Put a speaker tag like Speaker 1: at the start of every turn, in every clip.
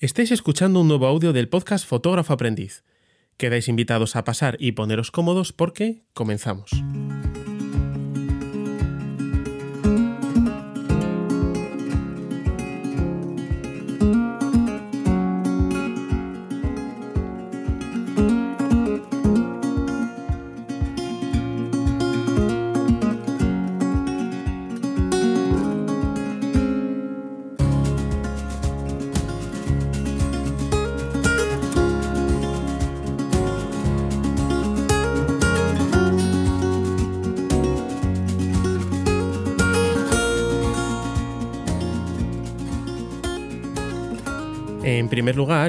Speaker 1: Estáis escuchando un nuevo audio del podcast Fotógrafo Aprendiz. Quedáis invitados a pasar y poneros cómodos porque comenzamos.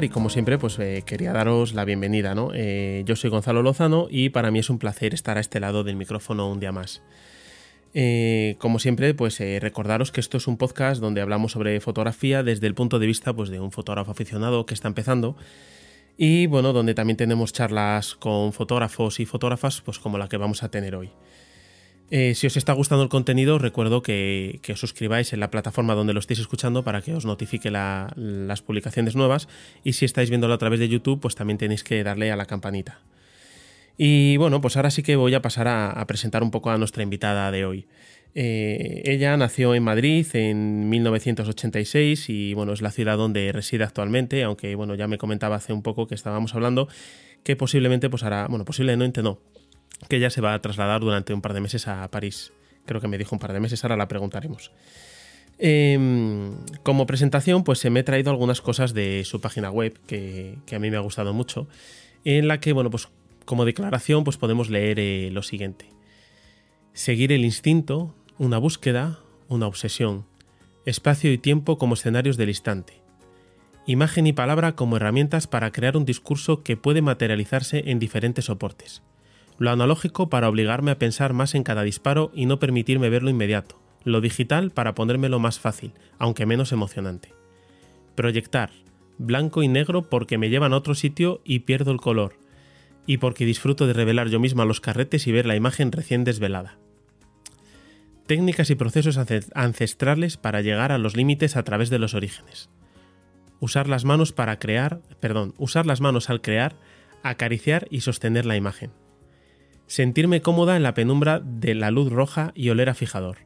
Speaker 1: Y como siempre, pues eh, quería daros la bienvenida, ¿no? Eh, yo soy Gonzalo Lozano y para mí es un placer estar a este lado del micrófono un día más. Eh, como siempre, pues recordaros que esto es un podcast donde hablamos sobre fotografía desde el punto de vista pues, de un fotógrafo aficionado que está empezando y bueno, donde también tenemos charlas con fotógrafos y fotógrafas pues como la que vamos a tener hoy. Eh, si os está gustando el contenido, recuerdo que, os suscribáis en la plataforma donde lo estéis escuchando para que os notifique las publicaciones nuevas. Y si estáis viéndolo a través de YouTube, pues también tenéis que darle a la campanita. Y bueno, pues ahora sí que voy a pasar a, presentar un poco a nuestra invitada de hoy. Eh, ella nació en Madrid en 1986 y bueno, es la ciudad donde reside actualmente, aunque bueno, ya me comentaba hace un poco que estábamos hablando que posiblemente pues hará, bueno, posiblemente no, que ella se va a trasladar durante un par de meses a París. Creo que me dijo un par de meses, ahora la preguntaremos. Em, como presentación, pues se me he traído algunas cosas de su página web que, a mí me ha gustado mucho, en la que, bueno, pues como declaración, pues podemos leer eh, lo siguiente. Seguir el instinto, una búsqueda, una obsesión, espacio y tiempo como escenarios del instante, imagen y palabra como herramientas para crear un discurso que puede materializarse en diferentes soportes lo analógico para obligarme a pensar más en cada disparo y no permitirme verlo inmediato, lo digital para ponérmelo más fácil, aunque menos emocionante. Proyectar, blanco y negro porque me llevan a otro sitio y pierdo el color, y porque disfruto de revelar yo misma los carretes y ver la imagen recién desvelada. Técnicas y procesos ancestrales para llegar a los límites a través de los orígenes. Usar las manos para crear, perdón, usar las manos al crear, acariciar y sostener la imagen sentirme cómoda en la penumbra de la luz roja y oler a fijador,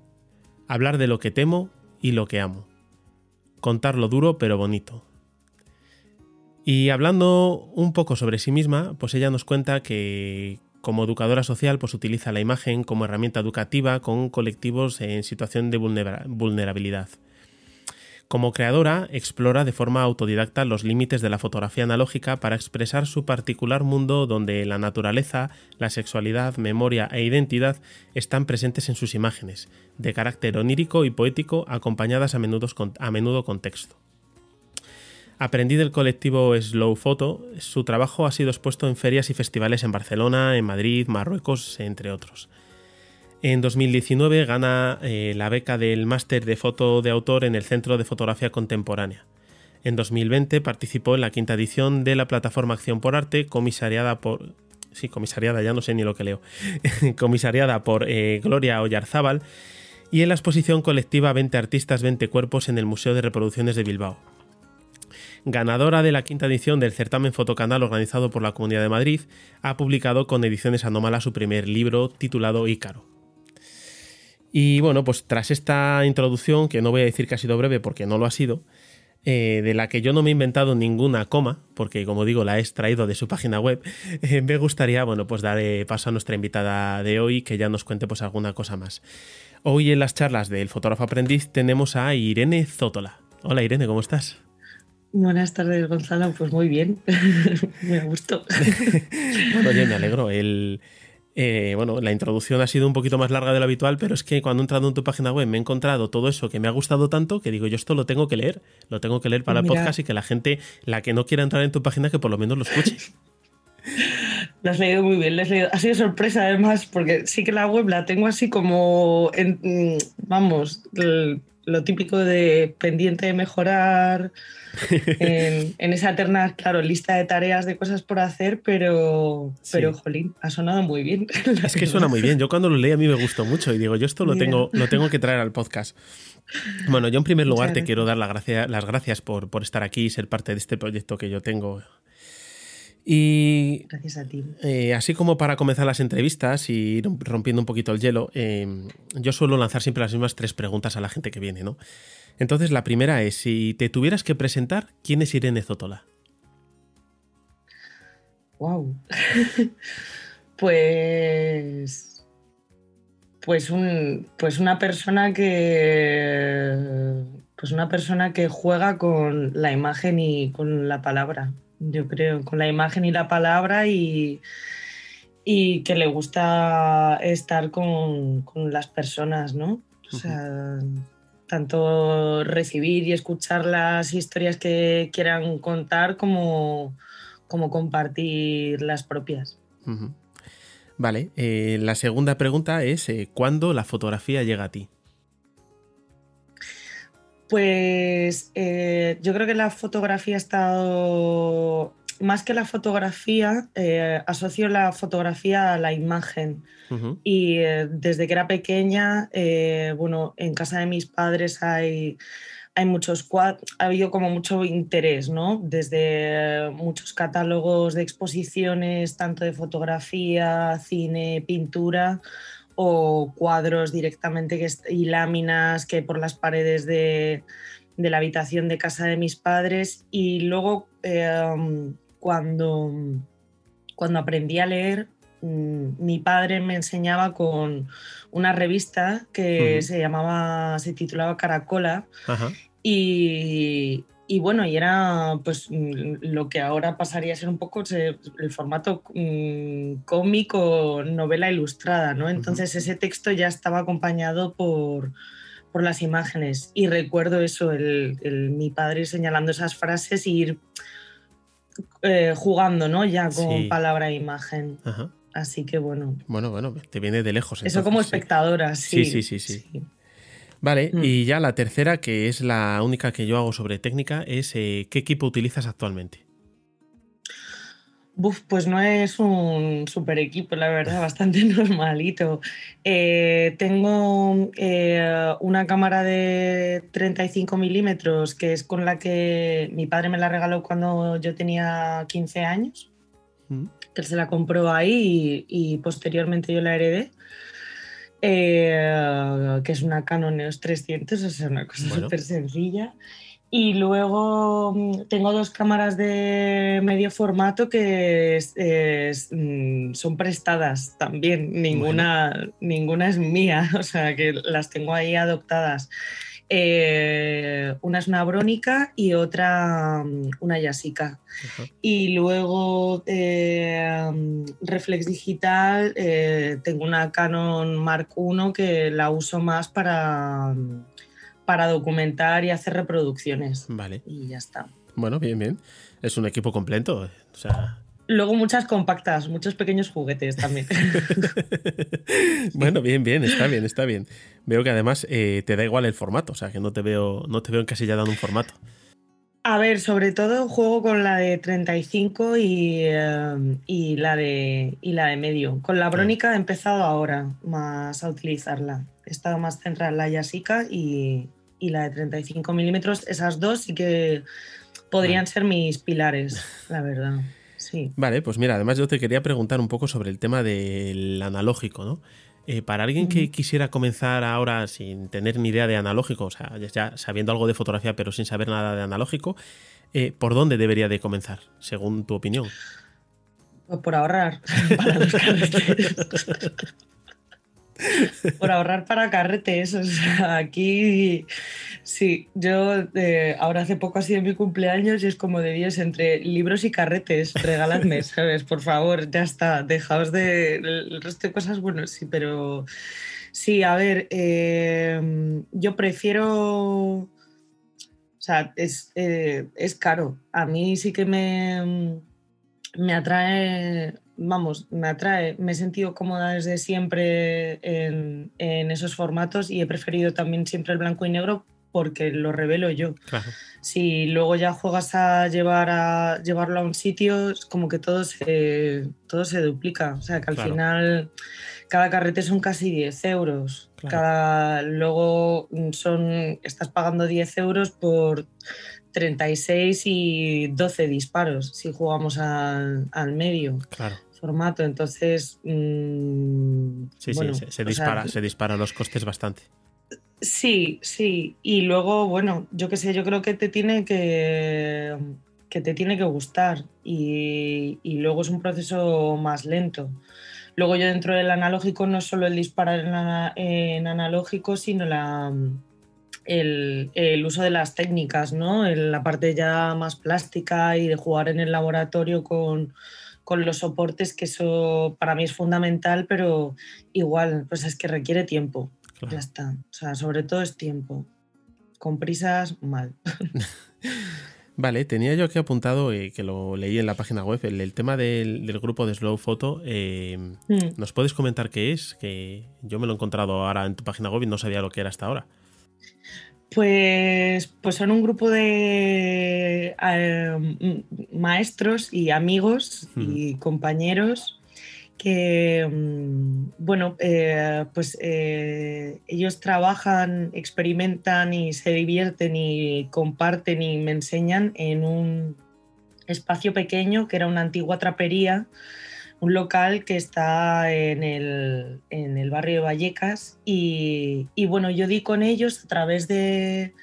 Speaker 1: hablar de lo que temo y lo que amo, contar lo duro pero bonito. Y hablando un poco sobre sí misma, pues ella nos cuenta que como educadora social pues utiliza la imagen como herramienta educativa con colectivos en situación de vulnerabilidad. Como creadora, explora de forma autodidacta los límites de la fotografía analógica para expresar su particular mundo donde la naturaleza, la sexualidad, memoria e identidad están presentes en sus imágenes, de carácter onírico y poético, acompañadas a menudo, con texto. Aprendí del colectivo Slow Photo, su trabajo ha sido expuesto en ferias y festivales en Barcelona, en Madrid, Marruecos, entre otros. En 2019 gana eh, la beca del máster de foto de autor en el Centro de Fotografía Contemporánea. En 2020 participó en la quinta edición de la plataforma Acción por Arte, comisariada por... Sí, comisariada, ya no sé ni lo que leo. comisariada por eh, Gloria Oyarzábal y en la exposición colectiva 20 artistas, 20 cuerpos en el Museo de Reproducciones de Bilbao. Ganadora de la quinta edición del certamen Fotocanal organizado por la Comunidad de Madrid, ha publicado con Ediciones Anómala su primer libro titulado Ícaro. Y bueno, pues tras esta introducción, que no voy a decir que ha sido breve porque no lo ha sido, eh, de la que yo no me he inventado ninguna coma, porque como digo, la he extraído de su página web, eh, me gustaría, bueno, pues dar paso a nuestra invitada de hoy, que ya nos cuente pues alguna cosa más. Hoy en las charlas del fotógrafo aprendiz tenemos a Irene Zótola. Hola Irene, ¿cómo estás?
Speaker 2: Buenas tardes, Gonzalo. Pues muy bien, me gusto.
Speaker 1: bueno, oye, me alegro. El, eh, bueno, la introducción ha sido un poquito más larga de lo habitual, pero es que cuando he entrado en tu página web me he encontrado todo eso que me ha gustado tanto que digo, yo esto lo tengo que leer, lo tengo que leer para el podcast y que la gente, la que no quiera entrar en tu página, que por lo menos lo escuche.
Speaker 2: Lo has leído muy bien, lo has leído. Ha sido sorpresa además, porque sí que la web la tengo así como, en, mm, vamos, lo típico de pendiente de mejorar, en, esa eterna, claro, lista de tareas de cosas por hacer, pero, pero jolín, ha sonado muy bien.
Speaker 1: Es que suena muy bien. Yo cuando lo leí a mí me gustó mucho y digo, yo esto lo tengo, lo tengo que traer al podcast. Bueno, yo en primer lugar te quiero dar las gracias por, por estar aquí y ser parte de este proyecto que yo tengo y
Speaker 2: Gracias a ti.
Speaker 1: Eh, así como para comenzar las entrevistas y ir rompiendo un poquito el hielo, em, yo suelo lanzar siempre las mismas tres preguntas a la gente que viene, ¿no? Entonces, la primera es, si te tuvieras que presentar, ¿quién es Irene Zotola?
Speaker 2: Wow. pues. Pues, un, pues una persona que. Pues una persona que juega con la imagen y con la palabra yo creo, con la imagen y la palabra y, y que le gusta estar con, las personas, ¿no? O sea, tanto recibir y escuchar las historias que quieran contar como, como compartir las propias.
Speaker 1: Vale, eh, la segunda pregunta es, eh, ¿cuándo la fotografía llega a ti?
Speaker 2: Pues eh, yo creo que la fotografía ha estado, más que la fotografía, eh, asocio la fotografía a la imagen. Y eh, desde que era pequeña, bueno, en casa de mis padres hay, hay muchos ha habido como mucho interés, ¿no? Desde muchos catálogos de exposiciones, tanto de fotografía, cine, pintura o cuadros directamente que, y láminas que por las paredes de, la habitación de casa de mis padres. Y luego em, cuando, cuando aprendí a leer, mm, mi padre me enseñaba con una revista que se llamaba, se titulaba Caracola. Y, y bueno, y era pues mm, lo que ahora pasaría a ser un poco el formato mm, cómico, novela ilustrada, ¿no? Entonces ese texto ya estaba acompañado por, por las imágenes y recuerdo eso, el, mi padre señalando esas frases y ir eh, jugando, ¿no? Ya con palabra e imagen. Así que bueno.
Speaker 1: Bueno, bueno, te viene de lejos.
Speaker 2: eso como espectadora, sí.
Speaker 1: Sí, sí, sí. sí. Vale, mm. y ya la tercera, que es la única que yo hago sobre técnica, es eh, ¿qué equipo utilizas actualmente?
Speaker 2: pues no es un super equipo, la verdad, bastante normalito. Eh, tengo eh, una cámara de 35 milímetros, que es con la que mi padre me la regaló cuando yo tenía 15 años, mm. que él se la compró ahí y posteriormente yo la heredé. Eh, que es una Canon EOS 300, o sea, una cosa súper sencilla. Y luego mm, tengo dos cámaras de medio formato que mm, son prestadas también, ninguna, ninguna es mía, o sea que las tengo ahí adoptadas. Eh, una es una brónica y otra mm, una Yasica. Y luego eh, reflex digital, eh, tengo una Canon Mark I que la uso más para, para documentar y hacer reproducciones.
Speaker 1: Vale.
Speaker 2: Y ya está.
Speaker 1: Bueno, bien, bien. Es un equipo completo. O sea,
Speaker 2: Luego muchas compactas, muchos pequeños juguetes también.
Speaker 1: bueno, bien, bien, está bien, está bien. Veo que además eh, te da igual el formato, o sea que no te veo, no te veo en casilla dando un formato.
Speaker 2: A ver, sobre todo juego con la de 35 eh, y, la, de, y la de medio. Con la brónica he empezado ahora más a utilizarla. He estado más centrada en la Yasica y, y la de 35 milímetros. Esas dos sí que podrían ser mis pilares, la verdad.
Speaker 1: Vale, pues mira, además yo te quería preguntar un poco sobre el tema del analógico, ¿no? Eh, para alguien que quisiera comenzar ahora sin tener ni idea de analógico, o sea, ya sabiendo algo de fotografía pero sin saber nada de analógico, eh, ¿por dónde debería de comenzar, según tu opinión?
Speaker 2: Por ahorrar para los Por ahorrar para carretes. O sea, aquí sí, yo eh, ahora hace poco ha sido mi cumpleaños y es como de Dios, entre libros y carretes, regaladme, ¿sabes? Por favor, ya está, dejaos de el resto de cosas, bueno, sí, pero sí, a ver, em, yo prefiero. O sea, es, eh, es caro. A mí sí que me, me atrae vamos, me atrae, me he sentido cómoda desde siempre en, esos formatos y he preferido también siempre el blanco y negro porque lo revelo yo. Si luego ya juegas a, llevar a llevarlo a un sitio, es como que todo se, todo se duplica. O sea, que al final cada carrete son casi 10 euros. Cada, luego son, estás pagando 10 euros por 36 y 12 disparos si jugamos al, medio. Formato, entonces.
Speaker 1: Mm, sí, sí, se, dispara, se disparan los costes bastante.
Speaker 2: Sí, sí. Y luego, bueno, yo qué sé, yo creo que te tiene que, que te tiene que gustar. Y, y luego es un proceso más lento. Luego yo dentro del analógico no solo el disparar en, analógico, sino la, el, uso de las técnicas, ¿no? la parte ya más plástica y de jugar en el laboratorio con, los soportes, que eso para mí es fundamental, pero igual, pues es que requiere tiempo. Ya está. O sea, sobre todo es tiempo. Con prisas, mal.
Speaker 1: Vale, tenía yo aquí apuntado, eh, que lo leí en la página web, el, tema del, grupo de Slow Photo. Eh, mm. ¿Nos puedes comentar qué es? Que yo me lo he encontrado ahora en tu página web y no sabía lo que era hasta ahora.
Speaker 2: Pues, pues son un grupo de eh, maestros y amigos y compañeros que, mm, bueno, eh, pues eh, ellos trabajan, experimentan y se divierten y comparten y me enseñan en un espacio pequeño que era una antigua trapería, un local que está en el, barrio de Vallecas y, y bueno, yo di con ellos a través de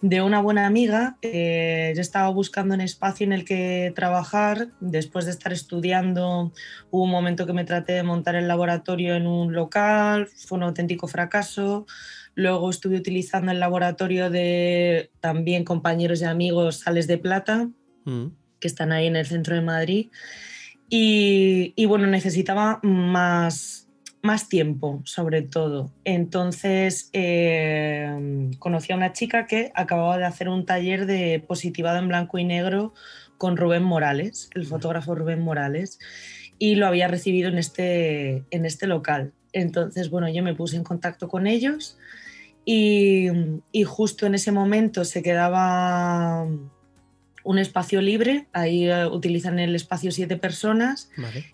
Speaker 2: de una buena amiga. Eh, yo estaba buscando un espacio en el que trabajar. Después de estar estudiando, hubo un momento que me traté de montar el laboratorio en un local. Fue un auténtico fracaso. Luego estuve utilizando el laboratorio de también compañeros y amigos Sales de Plata, mm. que están ahí en el centro de Madrid. Y, y bueno, necesitaba más, más tiempo, sobre todo. Entonces, eh, conocí a una chica que acababa de hacer un taller de positivado en blanco y negro con Rubén Morales, el fotógrafo Rubén Morales, y lo había recibido en este, en este local. Entonces, bueno, yo me puse en contacto con ellos y, y justo en ese momento se quedaba un espacio libre, ahí eh, utilizan el espacio siete personas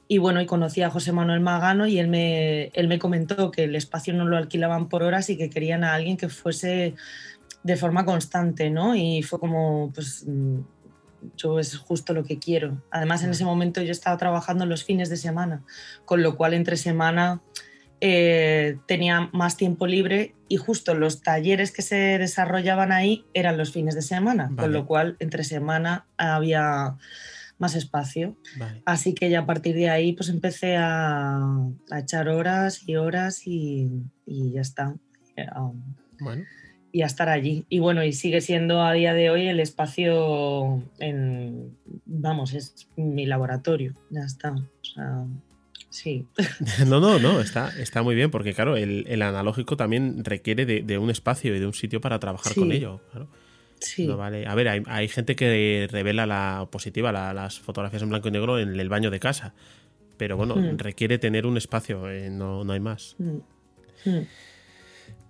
Speaker 2: y bueno, y conocí a José Manuel Magano y él me, él me comentó que el espacio no lo alquilaban por horas y que querían a alguien que fuese de forma constante, ¿no? Y fue como, pues mm, yo es justo lo que quiero. Además, en ese momento yo estaba trabajando los fines de semana, con lo cual entre semana eh, tenía más tiempo libre y justo los talleres que se desarrollaban ahí eran los fines de semana, con lo cual entre semana había más espacio. Así que ya a partir de ahí pues empecé a, echar horas y horas y, ya está. Y a estar allí. Y bueno, y sigue siendo a día de hoy el espacio en, vamos, es mi laboratorio, ya está. Sí.
Speaker 1: No, no, no, está, está muy bien porque, claro, el, analógico también requiere de, un espacio y de un sitio para trabajar con ello. Sí. vale. A ver, hay, gente que revela la positiva, las fotografías en blanco y negro en el baño de casa. Pero bueno, requiere tener un espacio, eh, no, hay más. Hmm. Hmm.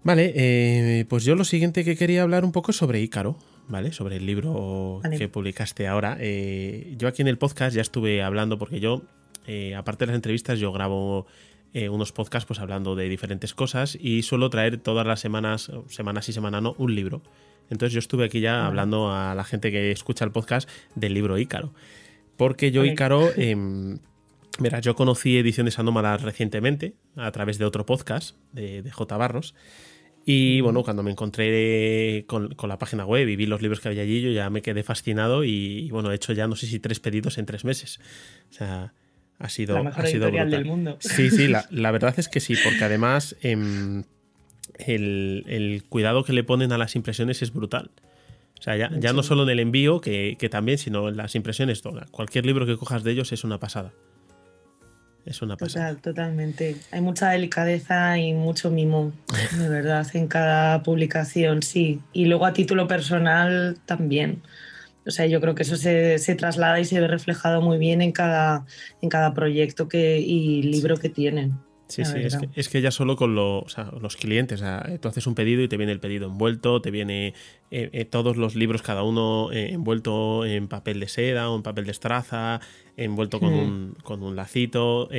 Speaker 1: Vale, eh, pues yo lo siguiente que quería hablar un poco sobre Ícaro. ¿vale? Sobre el libro que publicaste ahora. Eh, yo aquí en el podcast ya estuve hablando porque yo eh, aparte de las entrevistas, yo grabo eh, unos podcasts pues hablando de diferentes cosas y suelo traer todas las semanas, semanas y semana no, un libro. Entonces yo estuve aquí ya hablando a la gente que escucha el podcast del libro Ícaro. Porque yo, Ícaro, eh, yo conocí Ediciones Anómalas recientemente a través de otro podcast de, J. Barros. Y bueno, cuando me encontré con, la página web y vi los libros que había allí, yo ya me quedé fascinado y, bueno, he hecho ya no sé si tres pedidos en tres meses. O sea, ha sido,
Speaker 2: la mejor
Speaker 1: editorial
Speaker 2: del mundo.
Speaker 1: Sí, sí, la, verdad es que sí, porque además em, el, cuidado que le ponen a las impresiones es brutal. O sea, ya, no solo en el envío, que, también, sino en las impresiones. Cualquier libro que cojas de ellos es una pasada. Es una pasada.
Speaker 2: Total, totalmente. Hay mucha delicadeza y mucho mimo, de verdad, en cada publicación, sí. Y luego a título personal también. O sea, yo creo que eso se, traslada y se ve reflejado muy bien en cada, en cada proyecto que, y libro que tienen.
Speaker 1: Sí, sí, es que, ya solo con los clientes, tú haces un pedido y te viene el pedido envuelto, te viene eh, eh, todos los libros, cada uno eh, envuelto en papel de seda o en papel de estraza, envuelto con, un, con un lacito,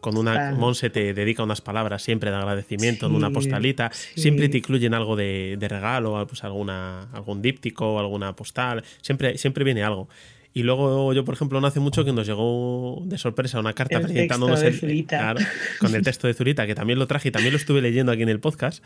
Speaker 1: con una... Monse te dedica unas palabras siempre de agradecimiento en una postalita, siempre te incluyen algo de, regalo, pues alguna, algún díptico, alguna postal, siempre, siempre viene algo. Y luego yo, por ejemplo, no hace mucho que nos llegó de sorpresa una carta presentándonos el, con el texto de Zurita, que también lo traje y también lo estuve leyendo aquí en el podcast.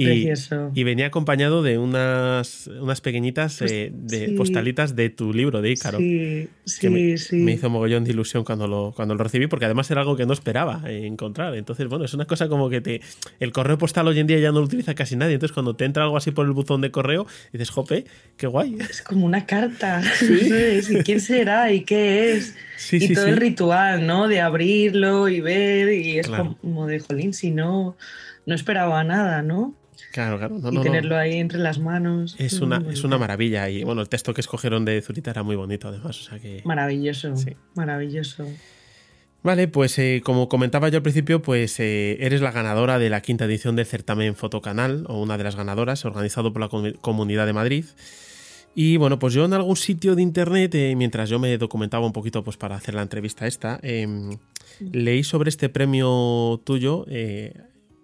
Speaker 1: Y, venía acompañado de unas, unas pequeñitas pues eh, de postalitas de tu libro de Ícaro. Sí, sí, me, sí. me hizo mogollón de ilusión cuando lo, cuando lo recibí, porque además era algo que no esperaba encontrar. Entonces, bueno, es una cosa como que te. El correo postal hoy en día ya no lo utiliza casi nadie. Entonces, cuando te entra algo así por el buzón de correo, dices, jope, qué guay.
Speaker 2: Es como una carta. ¿Y quién será? ¿Y qué es? y todo el ritual, ¿no? De abrirlo y ver. Y es como de jolín, si no, no esperaba nada, ¿no?
Speaker 1: Claro, claro.
Speaker 2: y tenerlo ahí entre las manos.
Speaker 1: Es una, es una maravilla. Y bueno, el texto que escogieron de Zurita era muy bonito, además. O sea que...
Speaker 2: Maravilloso. Maravilloso.
Speaker 1: Vale, pues eh, como comentaba yo al principio, pues eh, eres la ganadora de la quinta edición del certamen Fotocanal, o una de las ganadoras, organizado por la Comunidad de Madrid. Y bueno, pues yo en algún sitio de internet, eh, mientras yo me documentaba un poquito pues para hacer la entrevista esta, em, leí sobre este premio tuyo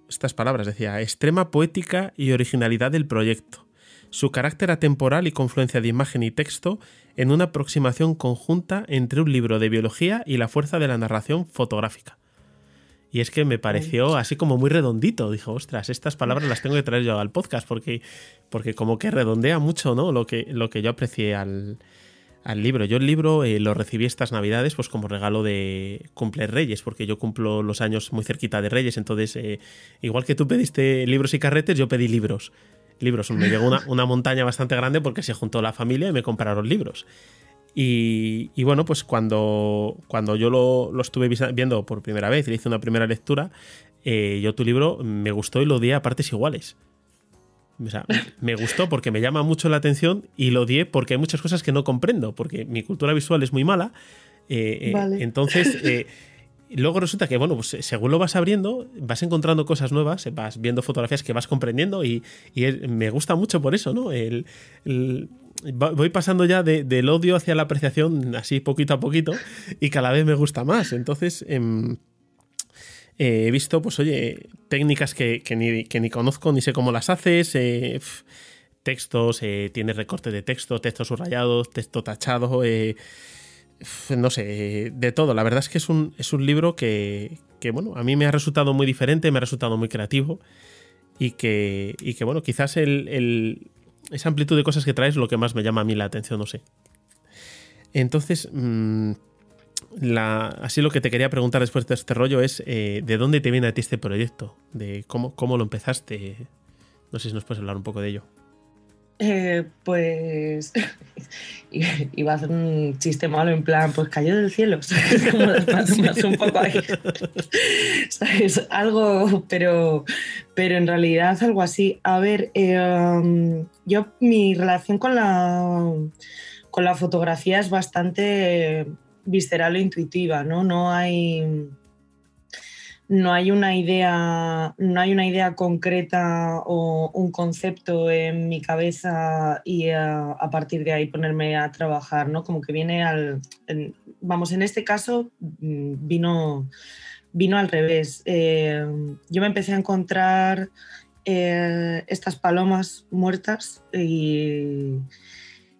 Speaker 1: estas palabras, decía, extrema poética y originalidad del proyecto, su carácter atemporal y confluencia de imagen y texto en una aproximación conjunta entre un libro de biología y la fuerza de la narración fotográfica. Y es que me pareció así como muy redondito. Dijo, ostras, estas palabras las tengo que traer yo al podcast porque, porque como que redondea mucho ¿no? lo, que, lo que yo aprecié al, al libro. Yo el libro eh, lo recibí estas navidades pues como regalo de cumple Reyes, porque yo cumplo los años muy cerquita de Reyes, entonces eh, igual que tú pediste libros y carretes, yo pedí libros. Libros, me llegó una, montaña bastante grande porque se juntó la familia y me compraron libros. Y, bueno, pues cuando, cuando yo lo, estuve viendo por primera vez y le hice una primera lectura, eh, yo tu libro me gustó y lo di a partes iguales me gustó porque me llama mucho la atención y lo odié porque hay muchas cosas que no comprendo, porque mi cultura visual es muy mala. Eh, eh, entonces, eh, luego resulta que, bueno, pues según lo vas abriendo, vas encontrando cosas nuevas, vas viendo fotografías que vas comprendiendo y, me gusta mucho por eso, ¿no? El, voy pasando ya del odio hacia la apreciación así poquito a poquito y cada vez me gusta más. Entonces... Eh, he visto, pues oye, técnicas que, ni, conozco ni sé cómo las haces, eh, textos, eh, tienes recorte de texto, texto subrayado, texto tachado, no sé, de todo. La verdad es que es un, es un libro que, bueno, a mí me ha resultado muy diferente, me ha resultado muy creativo y que, y que bueno, quizás el, esa amplitud de cosas que traes es lo que más me llama a mí la atención, no sé. Entonces... Así lo que te quería preguntar después de este rollo es eh, ¿de dónde te viene a ti este proyecto? ¿De cómo, cómo lo empezaste? No sé si nos puedes hablar un poco de ello.
Speaker 2: Eh, pues iba a hacer un chiste malo en plan, pues cayó del cielo, ¿sabes? Como un poco ahí, ¿sabes? Algo, pero, pero en realidad algo así. A ver, eh, um, yo mi relación con la, con la fotografía es bastante visceral o intuitiva, ¿no? No hay, no hay una idea, no hay una idea concreta o un concepto en mi cabeza y a, partir de ahí ponerme a trabajar, ¿no? Como que viene al, vamos, en este caso mm, vino, vino al revés. Eh, yo me empecé a encontrar eh, estas palomas muertas y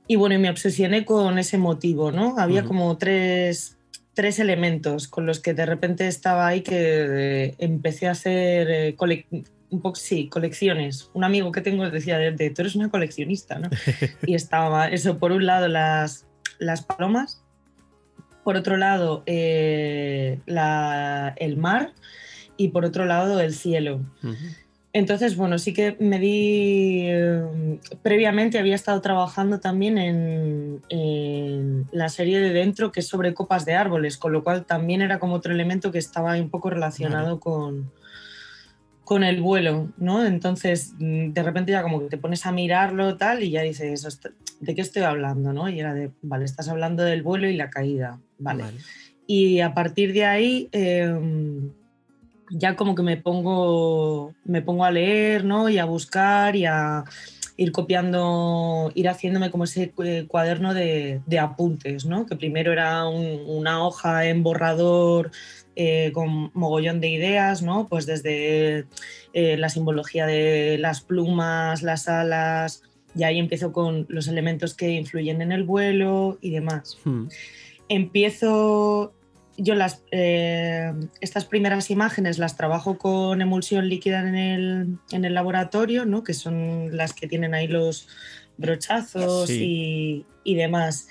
Speaker 2: y bueno, y me obsesioné con ese motivo, ¿no? Había como tres, tres, elementos con los que de repente estaba ahí que eh, empecé a hacer eh, un poco, sí, colecciones. Un amigo que tengo decía, de, tú eres una coleccionista, ¿no? y estaba eso, por un lado las, las palomas, por otro lado eh, la, el mar y por otro lado el cielo. Entonces, bueno, sí que me di, em, previamente había estado trabajando también en, la serie de dentro que es sobre copas de árboles, con lo cual también era como otro elemento que estaba un poco relacionado con, con el vuelo, ¿no? Entonces, mm, de repente ya como que te pones a mirarlo tal y ya dices, ¿de qué estoy hablando, no? Y era de, vale, estás hablando del vuelo y la caída, vale. Y a partir de ahí... Em, ya como que me pongo, me pongo a leer, ¿no? Y a buscar y a ir copiando, ir haciéndome como ese cuaderno de, apuntes, ¿no? Que primero era una hoja en borrador eh, con mogollón de ideas, ¿no? Pues desde eh, la simbología de las plumas, las alas, y ahí empiezo con los elementos que influyen en el vuelo y demás. Hmm. Empiezo yo las, eh, estas primeras imágenes las trabajo con emulsión líquida en el, laboratorio, ¿no? que son las que tienen ahí los brochazos y, demás.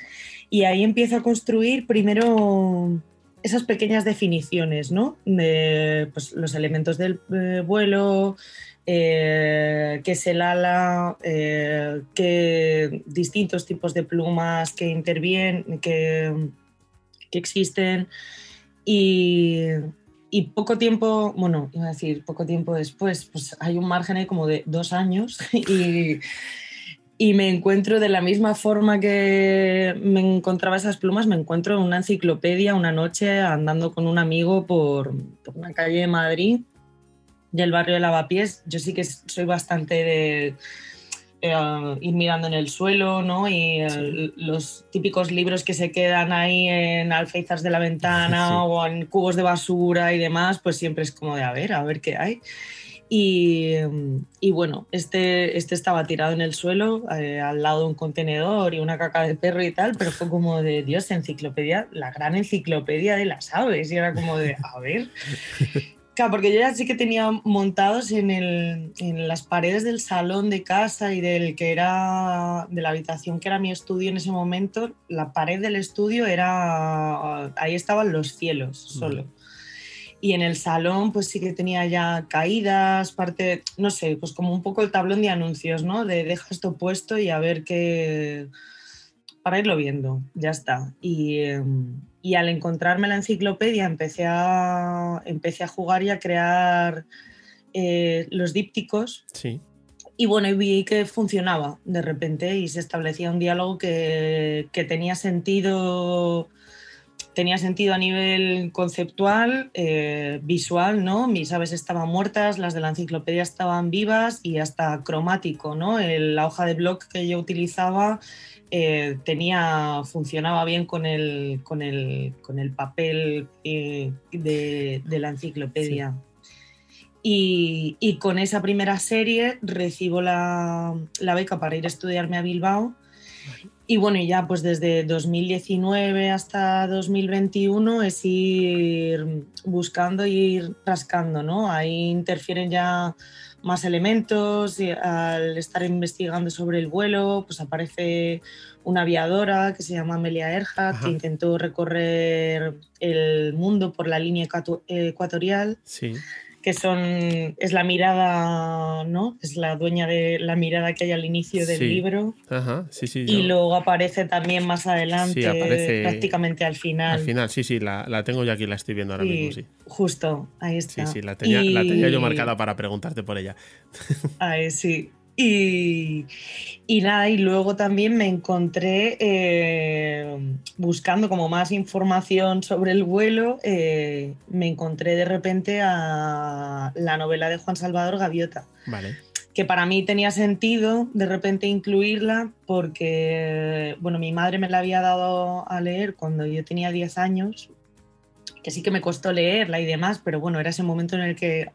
Speaker 2: Y ahí empiezo a construir primero esas pequeñas definiciones, ¿no? De pues, los elementos del eh, vuelo, eh, qué es el ala, qué distintos tipos de plumas que intervienen, que que existen y, poco tiempo, bueno, iba a decir poco tiempo después, pues hay un margen como de dos años y, y me encuentro de la misma forma que me encontraba esas plumas, me encuentro en una enciclopedia una noche andando con un amigo por, por una calle de Madrid del barrio de Lavapiés. Yo sí que soy bastante de eh, ir mirando en el suelo, ¿no? Y eh, los típicos libros que se quedan ahí en alféizars de la ventana o en cubos de basura y demás, pues siempre es como de a ver, a ver qué hay. Y, y bueno, este, este estaba tirado en el suelo, eh, al lado de un contenedor y una caca de perro y tal, pero fue como de, Dios, enciclopedia, la gran enciclopedia de las aves. Y era como de, a ver. Claro, porque yo ya sí que tenía montados en, el, en, las paredes del salón de casa y del que era de la habitación que era mi estudio en ese momento, la pared del estudio era ahí estaban los cielos solo. Y en el salón pues sí que tenía ya caídas, parte, no sé, pues como un poco el tablón de anuncios, ¿no? De deja esto puesto y a ver qué para irlo viendo, ya está. Y em, y al encontrarme la enciclopedia empecé a, empecé a jugar y a crear eh, los dípticos.
Speaker 1: Sí.
Speaker 2: Y bueno, vi que funcionaba de repente y se establecía un diálogo que, tenía sentido tenía sentido a nivel conceptual, eh, visual, ¿no? Mis aves estaban muertas, las de la enciclopedia estaban vivas y hasta cromático, ¿no? la hoja de blog que yo utilizaba eh, tenía, funcionaba bien con el, con el, con el papel eh, de, la enciclopedia. Y, y, con esa primera serie recibo la, la, beca para ir a estudiarme a Bilbao. Y bueno, ya pues desde 2019 hasta 2021 es ir buscando y ir rascando, ¿no? Ahí interfieren ya más elementos y al estar investigando sobre el vuelo, pues aparece una aviadora que se llama Amelia Earhart, que intentó recorrer el mundo por la línea ecuatorial.
Speaker 1: Sí
Speaker 2: que son es la mirada, ¿no? Es la dueña de la mirada que hay al inicio del libro.
Speaker 1: Ajá, sí, sí.
Speaker 2: Y luego aparece también más adelante, aparece prácticamente al final.
Speaker 1: Al final, sí, sí, la, la tengo yo aquí, la estoy viendo ahora mismo, sí.
Speaker 2: Justo, ahí está.
Speaker 1: Sí, sí, la tenía, la tenía yo marcada para preguntarte por ella.
Speaker 2: Ahí sí. Y, y, nada, y luego también me encontré eh, buscando como más información sobre el vuelo, eh, me encontré de repente a la novela de Juan Salvador Gaviota.
Speaker 1: Vale.
Speaker 2: Que para mí tenía sentido de repente incluirla porque, bueno, mi madre me la había dado a leer cuando yo tenía 10 años que sí que me costó leerla y demás, pero bueno, era ese momento en el que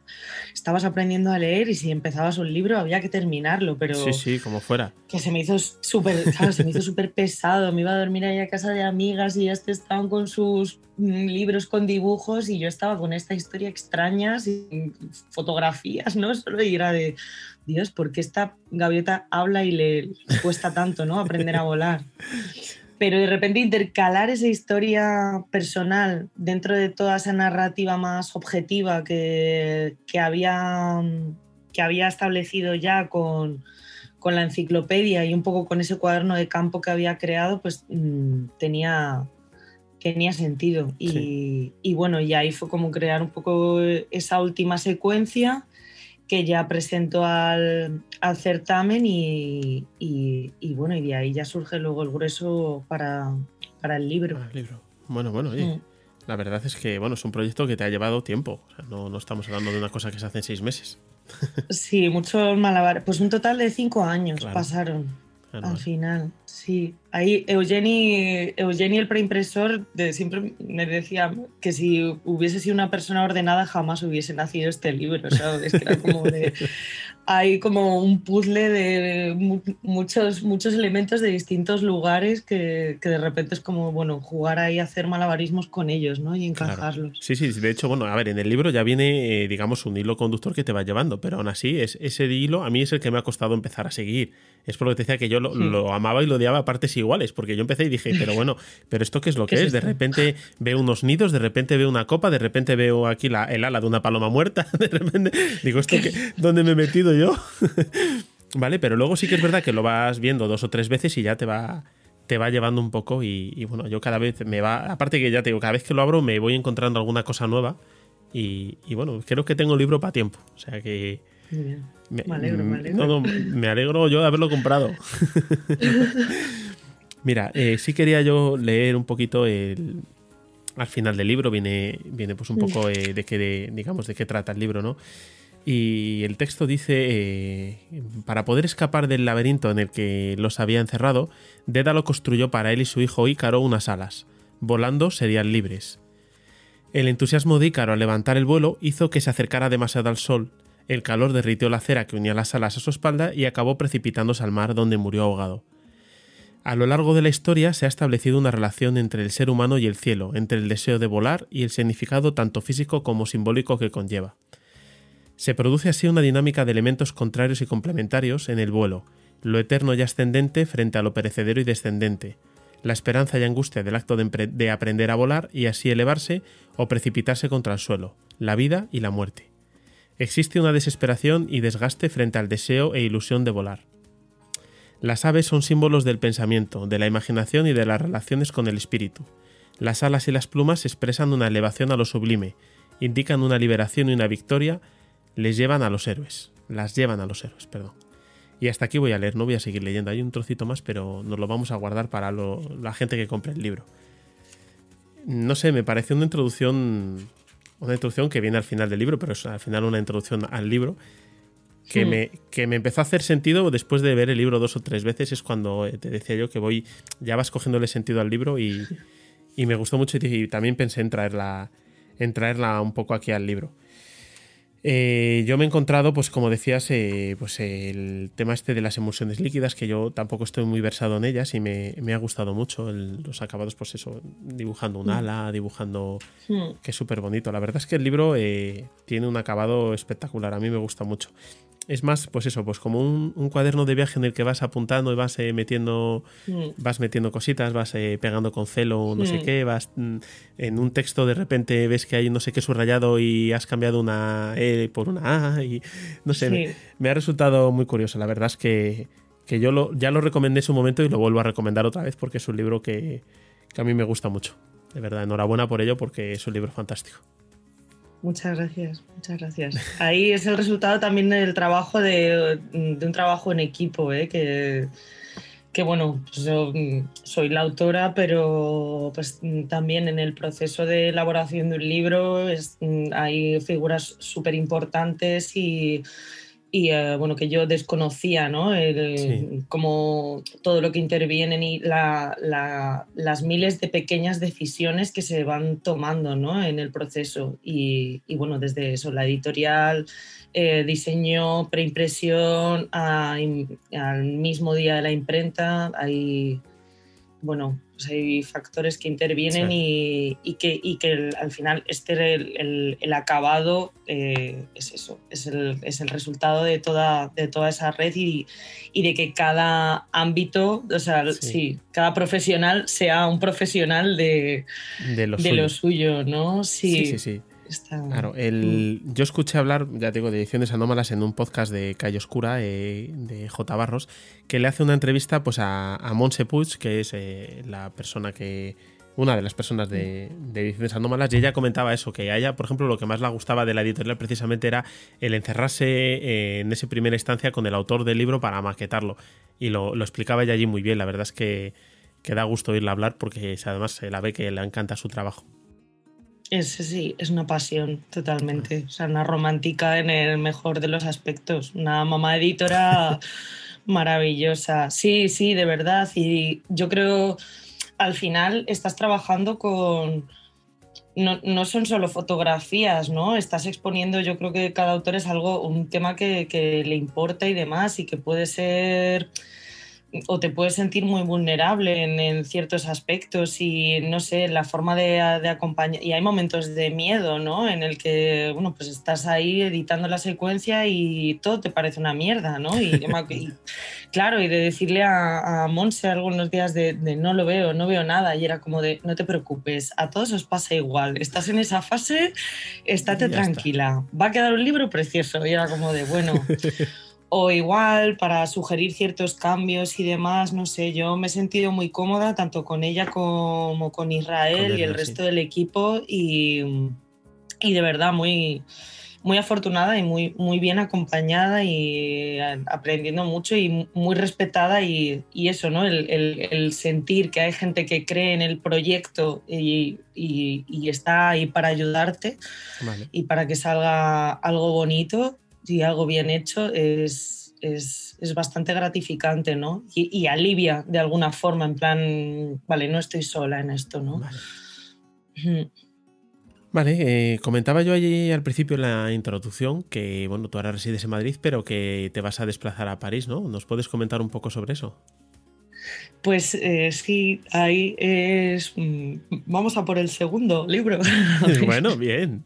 Speaker 2: estabas aprendiendo a leer y si empezabas un libro había que terminarlo, pero...
Speaker 1: Sí, sí, como fuera.
Speaker 2: Que se me hizo súper, se me hizo súper pesado, me iba a dormir ahí a casa de amigas y este estaban con sus mm, libros con dibujos y yo estaba con esta historia extraña, sin fotografías, ¿no? Solo y era de, Dios, ¿por qué esta gaviota habla y le cuesta tanto, ¿no? Aprender a volar pero de repente intercalar esa historia personal dentro de toda esa narrativa más objetiva que, había, que había establecido ya con, la enciclopedia y un poco con ese cuaderno de campo que había creado, pues mm, tenía, tenía sentido. Y, y, bueno, y ahí fue como crear un poco esa última secuencia que ya presento al, certamen y, bueno, y de ahí ya surge luego el grueso para, el libro.
Speaker 1: libro. Bueno, bueno, mm. La verdad es que, bueno, es un proyecto que te ha llevado tiempo. no, no estamos hablando de una cosa que se hace en seis meses.
Speaker 2: Sí, muchos malabares. Pues un total de cinco años pasaron al final. Sí, ahí Eugeni, Eugeni el preimpresor de, siempre me decía que si hubiese sido una persona ordenada jamás hubiese nacido este libro, ¿sabes? Que era como de, hay como un puzzle de muchos, muchos elementos de distintos lugares que, que, de repente es como, bueno, jugar ahí, hacer malabarismos con ellos, ¿no? Y encajarlos.
Speaker 1: Sí, sí, de hecho, bueno, a ver, en el libro ya viene, eh, digamos, un hilo conductor que te va llevando, pero aún así, es, ese hilo a mí es el que me ha costado empezar a seguir. Es por lo que te decía que yo lo, hmm. lo amaba y lo odiaba a partes iguales, porque yo empecé y dije, pero bueno, ¿pero esto qué es lo que es? De repente veo unos nidos, de repente veo una copa, de repente veo aquí la, el ala de una paloma muerta, de repente digo, ¿esto qué? ¿Dónde me he metido yo? ¿Vale? Pero luego sí que es verdad que lo vas viendo dos o tres veces y ya te va te va llevando un poco y, bueno, yo cada vez me va, aparte que ya te digo, cada vez que lo abro me voy encontrando alguna cosa nueva y, bueno, creo que tengo el libro para tiempo, o sea que...
Speaker 2: Me, alegro, me alegro.
Speaker 1: me alegro yo de haberlo comprado. Mira, eh, sí quería yo leer un poquito el, al final del libro viene, viene pues un poco eh, de qué, digamos, de qué trata el libro, ¿no? Y el texto dice, eh, para poder escapar del laberinto en el que los había encerrado, Dédalo construyó para él y su hijo Ícaro unas alas. Volando serían libres. El entusiasmo de Ícaro al levantar el vuelo hizo que se acercara demasiado al sol. El calor derritió la cera que unía las alas a su espalda y acabó precipitándose al mar donde murió ahogado. A lo largo de la historia se ha establecido una relación entre el ser humano y el cielo, entre el deseo de volar y el significado tanto físico como simbólico que conlleva. Se produce así una dinámica de elementos contrarios y complementarios en el vuelo, lo eterno y ascendente frente a lo perecedero y descendente, la esperanza y angustia del acto de, aprender a volar y así elevarse o precipitarse contra el suelo, la vida y la muerte. Existe una desesperación y desgaste frente al deseo e ilusión de volar. Las aves son símbolos del pensamiento, de la imaginación y de las relaciones con el espíritu. Las alas y las plumas expresan una elevación a lo sublime, indican una liberación y una victoria, les llevan a los héroes. Las llevan a los héroes, perdón. Y hasta aquí voy a leer, no voy a seguir leyendo. Hay un trocito más, pero nos lo vamos a guardar para la gente que compre el libro. No sé, me parece una introducción. Una introducción que viene al final del libro, pero es al final una introducción al libro que, me, que me empezó a hacer sentido después de ver el libro dos o tres veces. Es cuando eh, te decía yo que voy, ya vas cogiéndole sentido al libro y, me gustó mucho y, también pensé en traerla, en traerla un poco aquí al libro. Eh, yo me he encontrado, pues como decías, eh, pues el tema este de las emulsiones líquidas, que yo tampoco estoy muy versado en ellas y me, ha gustado mucho los acabados, pues eso, dibujando un mm. ala, dibujando, mm. que es súper bonito. La verdad es que el libro tiene un acabado espectacular, a mí me gusta mucho es más, pues eso, pues como un, cuaderno de viaje en el que vas apuntando y vas eh, metiendo, mm. vas metiendo cositas, vas eh, pegando con celo, no sé mm. qué, vas mm, en un texto de repente ves que hay no sé qué subrayado y has cambiado una E por una A y no sé, me, ha resultado muy curioso. La verdad es que, yo lo, ya lo recomendé en su momento y lo vuelvo a recomendar otra vez porque es un libro que, que a mí me gusta mucho. De verdad, enhorabuena por ello porque es un libro fantástico.
Speaker 2: Muchas gracias, muchas gracias. Ahí es el resultado también del trabajo de, un trabajo en equipo, ¿eh? que, que bueno, pues yo soy la autora, pero pues también en el proceso de elaboración de un libro hay figuras súper importantes y y eh, bueno, que yo desconocía, ¿no? Como todo lo que intervienen y las miles de pequeñas decisiones que se van tomando, ¿no? En el proceso. Y, bueno, desde eso, la editorial, eh, diseño, preimpresión, al mismo día de la imprenta, hay, bueno, pues hay factores que intervienen y, que, que al final este el, el, acabado eh, es eso, es el, es el, resultado de toda, de toda esa red y, y de que cada ámbito, o sea, sí. cada profesional sea un profesional de, de, lo, suyo. ¿no?
Speaker 1: sí, sí. sí. Claro, el, yo escuché hablar, ya digo, de ediciones anómalas en un podcast de Calle Oscura, eh, de J. Barros, que le hace una entrevista pues, a, a Monse Puig, que es eh, la persona que. Una de las personas de, ediciones anómalas, y ella comentaba eso, que a ella, por ejemplo, lo que más le gustaba de la editorial precisamente era el encerrarse eh, en esa primera instancia con el autor del libro para maquetarlo. Y lo, explicaba ella allí muy bien. La verdad es que, que da gusto oírla hablar porque además se la ve que le encanta su trabajo.
Speaker 2: Es, sí, es una pasión totalmente. O sea, una romántica en el mejor de los aspectos. Una mamá editora maravillosa. Sí, sí, de verdad. Y yo creo, al final estás trabajando con... No, no son solo fotografías, ¿no? Estás exponiendo, yo creo que cada autor es algo, un tema que, que le importa y demás, y que puede ser o te puedes sentir muy vulnerable en, ciertos aspectos y no sé, la forma de, acompañar. Y hay momentos de miedo, ¿no? En el que, bueno, pues estás ahí editando la secuencia y todo te parece una mierda, ¿no? Y, claro, y de decirle a, a Monse algunos días de, no lo veo, no veo nada, y era como de no te preocupes, a todos os pasa igual, estás en esa fase, estate tranquila, va a quedar un libro precioso. Y era como de, bueno. O igual para sugerir ciertos cambios y demás, no sé, yo me he sentido muy cómoda tanto con ella como con Israel y el resto del equipo y, y, de verdad muy, muy afortunada y muy, muy bien acompañada y aprendiendo mucho y muy respetada y, y eso, ¿no? El, el, sentir que hay gente que cree en el proyecto y, y está ahí para ayudarte y para que salga algo bonito y algo bien hecho es, es, es bastante gratificante, ¿no? Y, y, alivia de alguna forma, en plan, vale, no estoy sola en esto, ¿no?
Speaker 1: Vale. Vale, eh, comentaba yo allí al principio en la introducción que, bueno, tú ahora resides en Madrid, pero que te vas a desplazar a París, ¿no? ¿Nos puedes comentar un poco sobre eso?
Speaker 2: Pues eh, sí, ahí es... Mm, vamos a por el segundo libro.
Speaker 1: bueno, bien.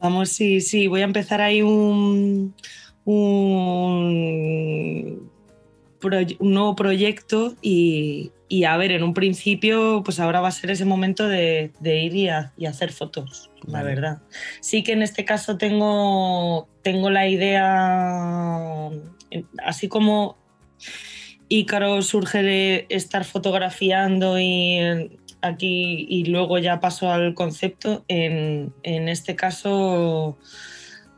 Speaker 2: Vamos, sí, sí, voy a empezar ahí un, un, nuevo proyecto y, a ver, en un principio, pues ahora va a ser ese momento de, ir y, hacer fotos, la verdad. Sí que en este caso tengo, tengo la idea, así como Ícaro surge de estar fotografiando y aquí y luego ya paso al concepto, en, este caso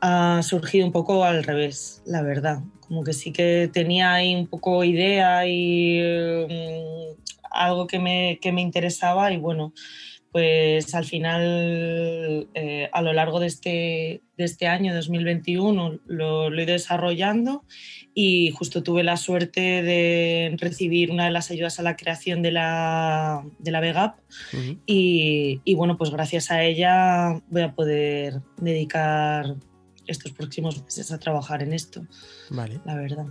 Speaker 2: ha surgido un poco al revés, la verdad. Como que sí que tenía ahí un poco idea y mm, algo que me, que me interesaba y bueno, pues al final, eh, a lo largo de este, de este año 2021, lo, lo, he ido desarrollando y justo tuve la suerte de recibir una de las ayudas a la creación de la, de la VEGAP y, y, bueno, pues gracias a ella voy a poder dedicar estos próximos meses a trabajar en esto. Vale. La verdad.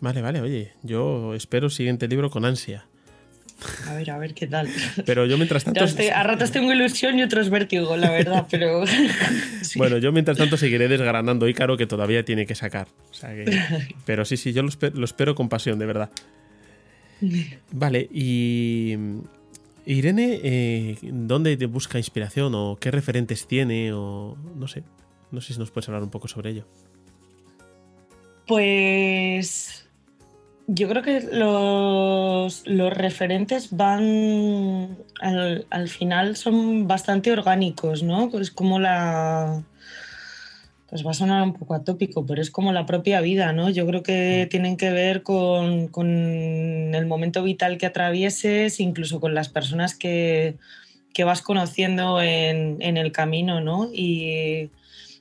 Speaker 1: Vale, vale, oye, yo espero el siguiente libro con ansia.
Speaker 2: A ver, a ver qué tal.
Speaker 1: Pero yo mientras tanto...
Speaker 2: a ratos tengo ilusión y otros vértigo, la verdad, pero...
Speaker 1: Bueno, yo mientras tanto seguiré desgranando Ícaro que todavía tiene que sacar. Pero sí, sí, yo lo espero, con pasión, de verdad. Vale, y... Irene, eh, ¿dónde te busca inspiración o qué referentes tiene o no sé? No sé si nos puedes hablar un poco sobre ello.
Speaker 2: Pues yo creo que los, referentes van, al, final son bastante orgánicos, ¿no? Es como la... Pues va a sonar un poco atópico, pero es como la propia vida, ¿no? Yo creo que tienen que ver con, el momento vital que atravieses, incluso con las personas que, vas conociendo en, en, el camino, ¿no? Y,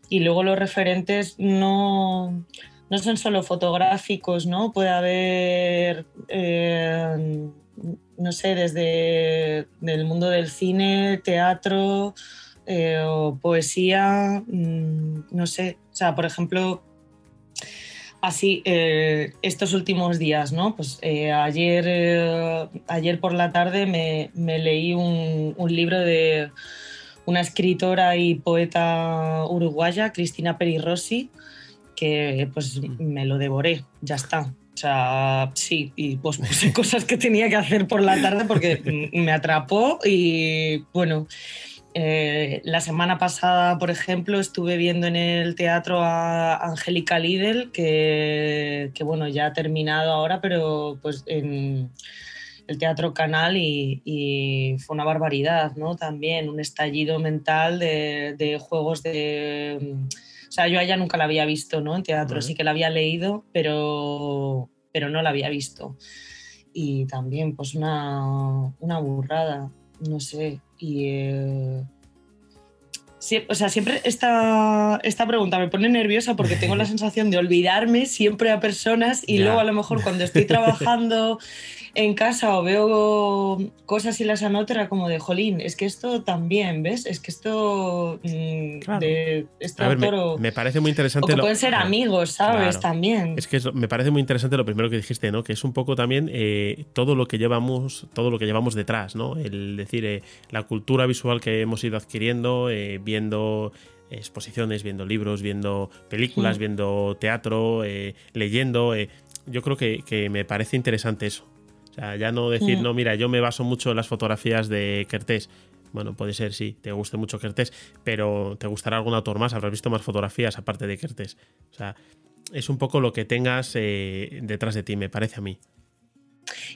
Speaker 2: y luego los referentes no no son solo fotográficos, ¿no? Puede haber, eh, no sé, desde el mundo del cine, teatro eh, o poesía, mm, no sé. O sea, por ejemplo, así eh, estos últimos días, ¿no? Pues ayer, ayer por la tarde me, leí un, un, libro de una escritora y poeta uruguaya, Cristina Perirossi, que pues me lo devoré, ya está. O sea, sí, y pues puse cosas que tenía que hacer por la tarde porque me atrapó y bueno, eh, la semana pasada, por ejemplo, estuve viendo en el teatro a Angélica Lidl, que, que, bueno, ya ha terminado ahora, pero pues en el Teatro Canal y, y fue una barbaridad, ¿no? También un estallido mental de, de juegos de sea, yo a ella nunca la había visto, ¿no? En teatro, sí que la había leído, pero, pero no la había visto. Y también, pues, una, una burrada, no sé. Y, eh, o sea, siempre esta, esta pregunta me pone nerviosa porque tengo la sensación de olvidarme siempre a personas y luego a lo mejor cuando estoy trabajando en casa o veo cosas y las anoto, era como de, jolín, es que esto también, ¿ves? Es que esto mm, de este
Speaker 1: me, parece muy interesante.
Speaker 2: O que pueden ser amigos, ¿sabes? También.
Speaker 1: Es que me parece muy interesante lo primero que dijiste, ¿no? Que es un poco también eh, todo lo que llevamos, todo lo que llevamos detrás, ¿no? El decir, eh, la cultura visual que hemos ido adquiriendo, eh, viendo exposiciones, viendo libros, viendo películas, mm. viendo teatro, leyendo. yo creo que, que me parece interesante eso. O sea, ya no decir, mm. no, mira, yo me baso mucho en las fotografías de Kertés. Bueno, puede ser, sí, te guste mucho Kertés, pero te gustará algún autor más, habrás visto más fotografías aparte de Kertés. O sea, es un poco lo que tengas eh, detrás de ti, me parece a mí.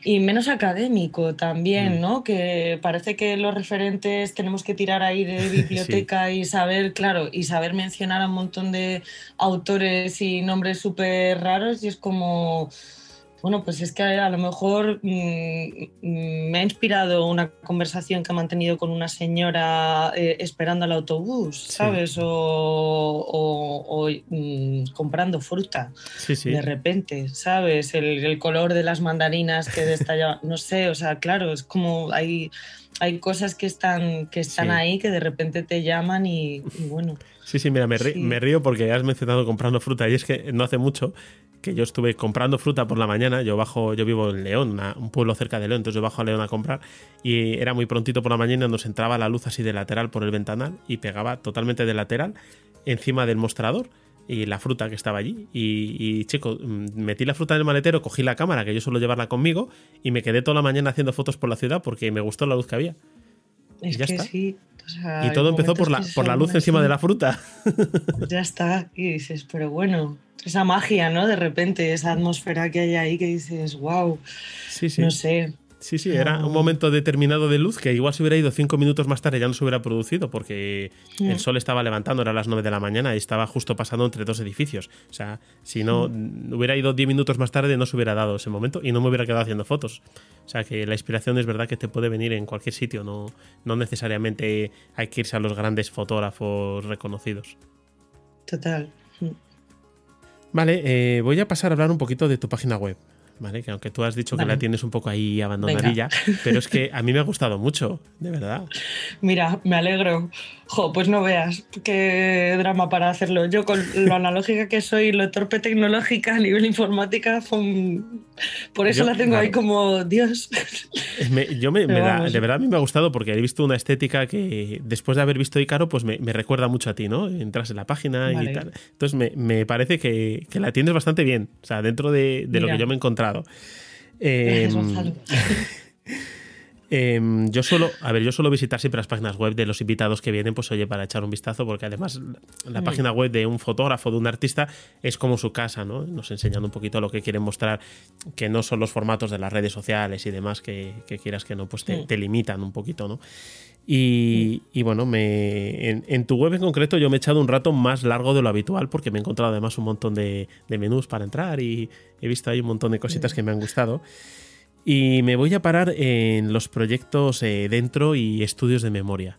Speaker 2: Y menos académico también, mm. ¿no? Que parece que los referentes tenemos que tirar ahí de biblioteca y saber, claro, y saber mencionar a un montón de autores y nombres súper raros y es como bueno, pues es que a lo mejor mm, mm, me ha inspirado una conversación que he mantenido con una señora eh, esperando al autobús, ¿sabes? O, mm, comprando fruta de repente, ¿sabes? El, color de las mandarinas que destalla, no sé, o sea, claro, es como hay, hay cosas que están, que están ahí que de repente te llaman y, bueno.
Speaker 1: Sí, sí, mira, me, me, río porque has mencionado comprando fruta y es que no hace mucho que yo estuve comprando fruta por la mañana. Yo bajo, yo vivo en León, un pueblo cerca de León, entonces yo bajo a León a comprar y era muy prontito por la mañana, nos entraba la luz así de lateral por el ventanal y pegaba totalmente de lateral encima del mostrador y la fruta que estaba allí. Y, chico, mm, metí la fruta en el maletero, cogí la cámara, que yo suelo llevarla conmigo, y me quedé toda la mañana haciendo fotos por la ciudad porque me gustó la luz que había.
Speaker 2: Es que sí.
Speaker 1: Y todo empezó por la, por la luz encima de la fruta.
Speaker 2: Ya está. Y dices, pero bueno, esa magia, ¿no? De repente, esa atmósfera que hay ahí que dices, wow. Sí, sí. No sé.
Speaker 1: Sí, sí, era un momento determinado de luz que igual si hubiera ido cinco minutos más tarde ya no se hubiera producido porque el sol estaba levantando, era las nueve de la mañana y estaba justo pasando entre dos edificios. O sea, si no hubiera ido diez minutos más tarde no se hubiera dado ese momento y no me hubiera quedado haciendo fotos. O sea, que la inspiración es verdad que te puede venir en cualquier sitio, no, no necesariamente hay que irse a los grandes fotógrafos reconocidos.
Speaker 2: Total.
Speaker 1: Vale, eh, voy a pasar a hablar un poquito de tu página web. ¿Vale? Que aunque tú has dicho que la tienes un poco ahí abandonadilla, pero es que a mí me ha gustado mucho, de verdad.
Speaker 2: Mira, me alegro. Jo, pues no veas qué drama para hacerlo. Yo con lo analógica que soy, lo torpe tecnológica a nivel informática, por eso la tengo ahí como Dios.
Speaker 1: yo me, de verdad a mí me ha gustado porque he visto una estética que después de haber visto Icaro, pues me, recuerda mucho a ti, ¿no? Entras en la página y tal. Entonces me, parece que, la tienes bastante bien, o sea, dentro de, lo que yo me he encontrado. Eh, Em, yo solo, a ver, yo suelo visitar siempre las páginas web de los invitados que vienen, pues oye, para echar un vistazo, porque además la mm. página web de un fotógrafo, de un artista, es como su casa, ¿no? Nos enseñan un poquito lo que quieren mostrar, que no son los formatos de las redes sociales y demás que, quieras que no, pues te, mm. limitan un poquito, ¿no? Y, bueno, me, en, tu web en concreto yo me he echado un rato más largo de lo habitual porque me he encontrado además un montón de, de menús para entrar y he visto ahí un montón de cositas que me han gustado. Y me voy a parar en los proyectos eh, dentro y estudios de memoria.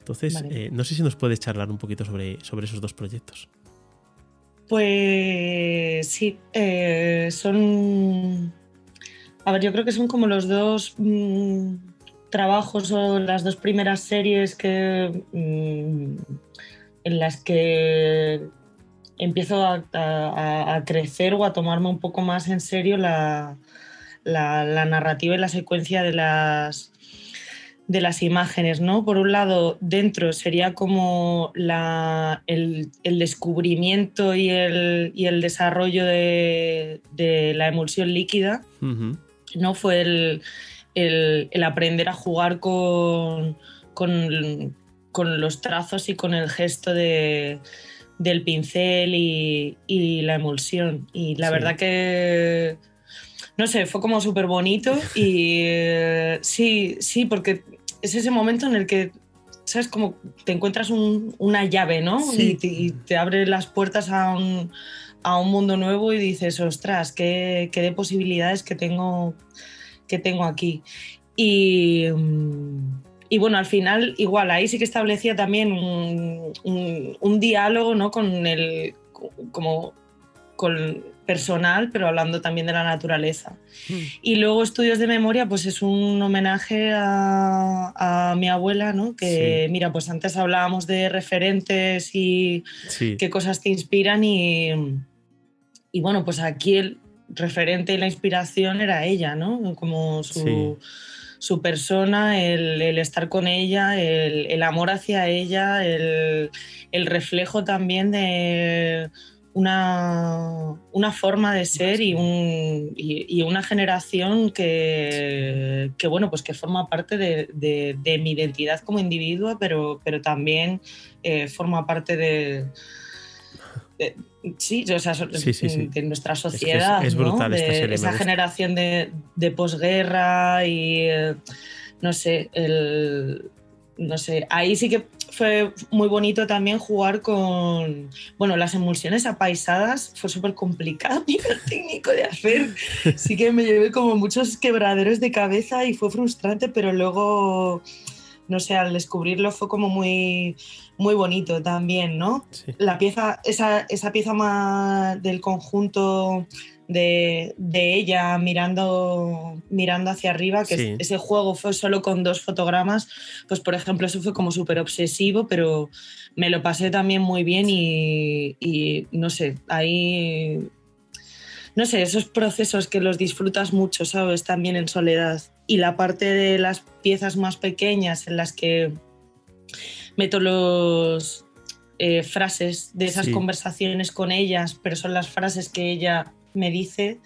Speaker 1: Entonces, eh, no sé si nos puedes charlar un poquito sobre, sobre esos dos proyectos.
Speaker 2: Pues sí, eh, son... A ver, yo creo que son como los dos mm, trabajos o las dos primeras series que, mm, en las que empiezo a, crecer o a tomarme un poco más en serio la, la, narrativa y la secuencia de las, de las imágenes, ¿no? Por un lado, dentro sería como el, descubrimiento y el, el desarrollo de, la emulsión líquida, ¿no? Fue el, aprender a jugar con, con, los trazos y con el gesto de, del pincel y, la emulsión. Y la verdad que no sé, fue como súper bonito y eh, sí, sí, porque es ese momento en el que, ¿sabes? Como te encuentras una llave, ¿no? Y, te, abre las puertas a un, mundo nuevo y dices, ostras, qué, qué de posibilidades que tengo, que tengo aquí. Y, mm, y bueno, al final, igual, ahí sí que establecía también un, diálogo, ¿no? Con el, como con personal, pero hablando también de la naturaleza. Hmm. Y luego estudios de memoria, pues es un homenaje a, mi abuela, ¿no? Que mira, pues antes hablábamos de referentes y qué cosas te inspiran y, y bueno, pues aquí el referente y la inspiración era ella, ¿no? Como su su persona, el, estar con ella, el, amor hacia ella, el, reflejo también de una, una forma de ser y, un, una generación que, bueno, pues que forma parte de, mi identidad como individuo, pero, pero también eh, forma parte de sí, o sea, de nuestra sociedad.
Speaker 1: Es, brutal
Speaker 2: de Esa generación de, posguerra y eh, no sé, el, no sé, ahí sí que fue muy bonito también jugar con, bueno, las emulsiones apaisadas, fue súper complicado a nivel técnico de hacer, sí que me llevé como muchos quebraderos de cabeza y fue frustrante, pero luego no sé, al descubrirlo fue como muy, muy bonito también, ¿no? La pieza, esa, esa, pieza más del conjunto de, ella mirando, mirando hacia arriba, que ese juego fue solo con dos fotogramas, pues por ejemplo eso fue como súper obsesivo, pero me lo pasé también muy bien y, y no sé, ahí no sé, esos procesos que los disfrutas mucho, ¿sabes? También en soledad. Y la parte de las piezas más pequeñas en las que meto los eh, frases de esas conversaciones con ellas, pero son las frases que ella me dice,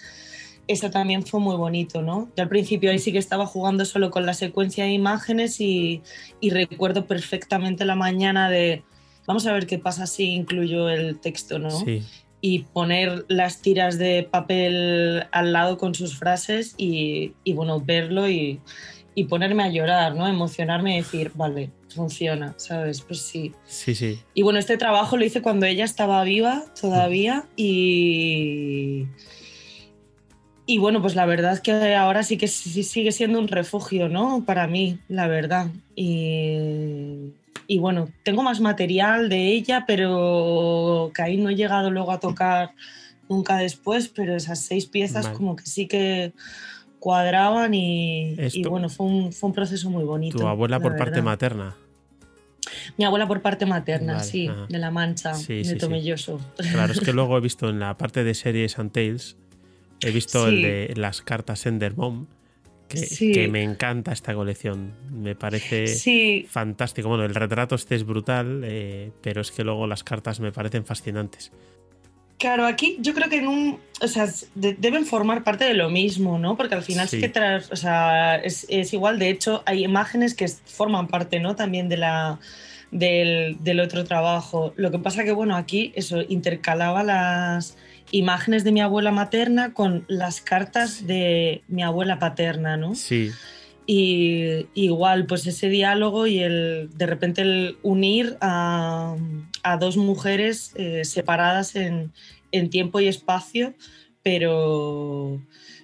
Speaker 2: eso también fue muy bonito, ¿no? Yo al principio ahí sí que estaba jugando solo con la secuencia de imágenes y, y recuerdo perfectamente la mañana de, vamos a ver qué pasa si incluyo el texto, ¿no? Sí y poner las tiras de papel al lado con sus frases y, bueno, verlo y, ponerme a llorar, ¿no? Emocionarme y decir, vale, funciona, ¿sabes? Pues sí.
Speaker 1: Sí, sí.
Speaker 2: Y bueno, este trabajo lo hice cuando ella estaba viva todavía y... Y bueno, pues la verdad es que ahora sí que sigue siendo un refugio, ¿no? Para mí, la verdad. Y, y bueno, tengo más material de ella, pero que ahí no he llegado luego a tocar nunca después, pero esas seis piezas como que sí que cuadraban y, bueno, fue un, fue un, proceso muy bonito.
Speaker 1: ¿Tu abuela por parte materna?
Speaker 2: Mi abuela por parte materna, sí, de La Mancha, de Tomelloso.
Speaker 1: Claro, es que luego he visto en la parte de series and Tales, he visto el de las cartas Endermom que, me encanta esta colección. Me parece fantástico. Bueno, el retrato este es brutal, eh, pero es que luego las cartas me parecen fascinantes.
Speaker 2: Claro, aquí yo creo que en un, o sea, deben formar parte de lo mismo, ¿no? Porque al final sí. que tras, o sea, es, es, igual. De hecho, hay imágenes que forman parte, ¿no? También de la, del, del otro trabajo. Lo que pasa que, bueno, aquí eso intercalaba las, imágenes de mi abuela materna con las cartas de mi abuela paterna, ¿no?
Speaker 1: Sí.
Speaker 2: Y igual, pues ese diálogo y el de repente el unir a, dos mujeres eh, separadas en, tiempo y espacio, pero,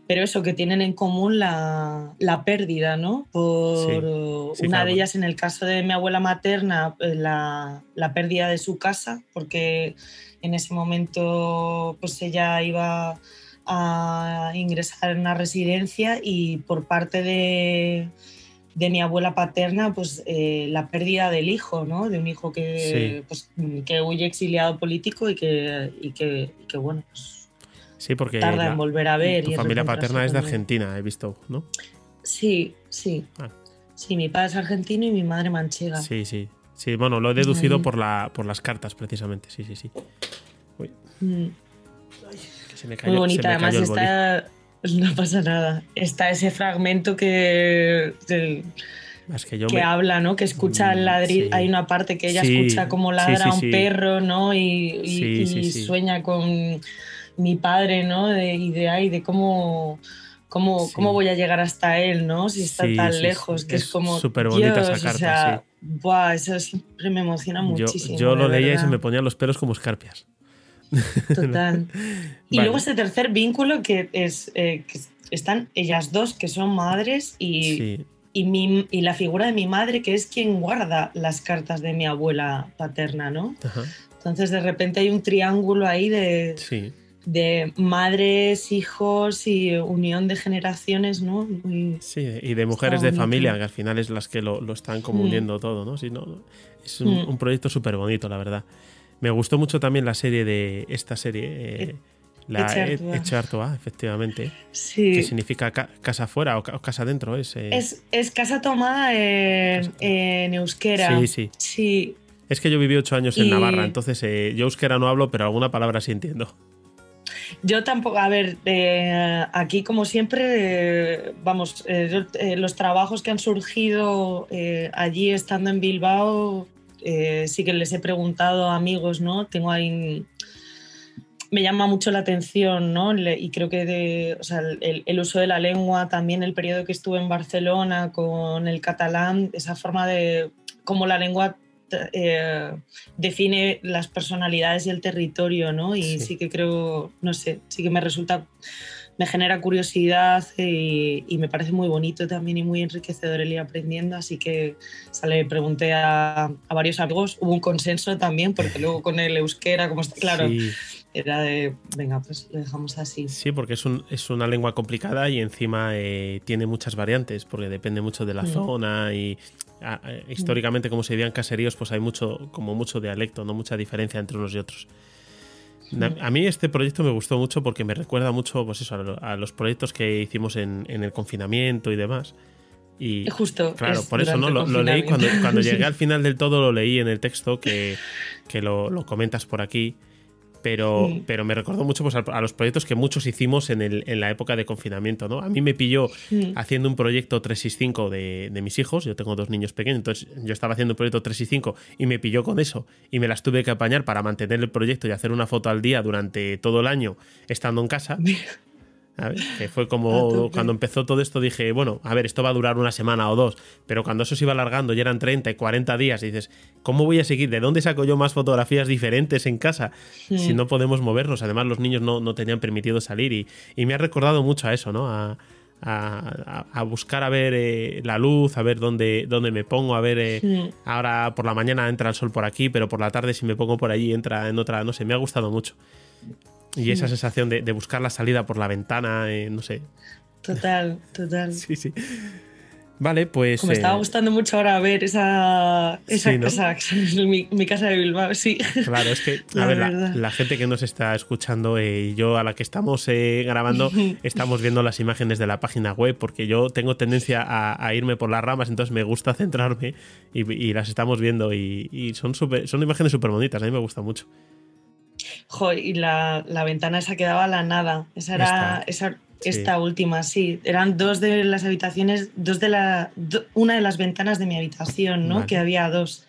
Speaker 2: pero eso, que tienen en común la, pérdida, ¿no? Por una de ellas, en el caso de mi abuela materna, eh, la, la pérdida de su casa, porque en ese momento pues ella iba a ingresar en una residencia y por parte de, mi abuela paterna, pues eh, la pérdida del hijo, ¿no? De un hijo que, pues, que huye exiliado político y que, y que, bueno, pues
Speaker 1: sí, porque
Speaker 2: tarda en volver a ver.
Speaker 1: Tu familia paterna es de Argentina, he visto, ¿no?
Speaker 2: Sí, sí. Ah. Sí, mi padre es argentino y mi madre manchega.
Speaker 1: Sí, sí. Sí, bueno, lo he deducido por, la, por las cartas, precisamente. Sí, sí, sí. Mm.
Speaker 2: Muy bonita, además está. No pasa nada. Está ese fragmento que. que, habla, ¿no? Que escucha el mm, ladrido. Hay una parte que ella escucha como ladra un perro, ¿no? Y, sueña con mi padre, ¿no? De, y de, de cómo ¿Cómo, ¿Cómo, voy a llegar hasta él, no? Si está tan lejos, que es, como.
Speaker 1: Súper bonita esa carta, o sea,
Speaker 2: buah, eso siempre me emociona muchísimo.
Speaker 1: Yo, lo leía y se me ponían los pelos como escarpias.
Speaker 2: Total. y luego ese tercer vínculo que es eh, que están ellas dos, que son madres y mi, y, la figura de mi madre, que es quien guarda las cartas de mi abuela paterna, ¿no? Entonces de repente hay un triángulo ahí de, de madres, hijos y unión de generaciones, ¿no?
Speaker 1: sí, y de mujeres de familia, que al final es las que lo, están como mm. uniendo todo, ¿no? no es un, mm. proyecto súper bonito, la verdad. Me gustó mucho también la serie de esta serie. Eh, la Echartoa, efectivamente. Sí. Que significa casa afuera o, casa dentro. Es,
Speaker 2: eh, es, casa tomada en, euskera.
Speaker 1: Sí, sí.
Speaker 2: Sí.
Speaker 1: Es que yo viví ocho años en Navarra, entonces eh, yo euskera no hablo, pero alguna palabra sí entiendo.
Speaker 2: Yo tampoco, a ver, eh, aquí como siempre, vamos, los trabajos que han surgido allí estando en Bilbao, sí que les he preguntado a amigos, ¿no? Tengo ahí me llama mucho la atención, ¿no? Y creo que de, o sea, el, uso de la lengua, también el periodo que estuve en Barcelona con el catalán, esa forma de cómo la lengua eh, define las personalidades y el territorio, ¿no? Y sí. que creo, no sé, sí que me resulta, me genera curiosidad y, me parece muy bonito también y muy enriquecedor el ir aprendiendo, así que le pregunté a, a, varios amigos, hubo un consenso también, porque luego con el euskera, como está claro era de, venga, pues lo dejamos así.
Speaker 1: Sí, porque es, un, es una lengua complicada y encima eh, tiene muchas variantes, porque depende mucho de la mm. zona y eh, históricamente, como se dirían caseríos, pues hay mucho, como mucho dialecto, no mucha diferencia entre unos y otros. A mí este proyecto me gustó mucho porque me recuerda mucho pues eso, a, los proyectos que hicimos en, el confinamiento y demás. Y
Speaker 2: Justo.
Speaker 1: Claro, por eso no lo, leí cuando, cuando llegué al final del todo, lo leí en el texto que, que lo, lo, comentas por aquí pero, pero me recordó mucho pues, a, los proyectos que muchos hicimos en, el, en la época de confinamiento. ¿no? A mí me pilló haciendo un proyecto 365 de, de mis hijos, yo tengo dos niños pequeños, entonces yo estaba haciendo un proyecto 365 y me pilló con eso y me las tuve que apañar para mantener el proyecto y hacer una foto al día durante todo el año estando en casa. Que fue como cuando empezó todo esto dije, bueno, a ver, esto va a durar una semana o dos, pero cuando eso se iba alargando y eran 30 y 40 días, y dices, ¿cómo voy a seguir? ¿De dónde saco yo más fotografías diferentes en casa si no podemos movernos? Además, los niños no, tenían permitido salir y, me ha recordado mucho a eso, ¿no? A, buscar a ver eh, la luz, a ver dónde, dónde me pongo, a ver, eh, ahora por la mañana entra el sol por aquí, pero por la tarde si me pongo por allí entra en otra, no sé, me ha gustado mucho. Y esa sensación de, buscar la salida por la ventana, eh, no sé.
Speaker 2: Total, total.
Speaker 1: sí, sí. Vale, pues.
Speaker 2: me estaba eh, gustando mucho ahora ver esa, esa casa, mi, casa de Bilbao, sí.
Speaker 1: Claro, es que, a ver, la, gente que nos está escuchando eh, y yo a la que estamos grabando, estamos viendo las imágenes de la página web, porque yo tengo tendencia a, irme por las ramas, entonces me gusta centrarme y, las estamos viendo y, son, son imágenes súper bonitas, a mí me gusta mucho
Speaker 2: y la, ventana esa quedaba a la nada. Esa era esta, esa, última, sí. Eran dos de las habitaciones, dos de la, una de las ventanas de mi habitación, ¿no? Que había dos.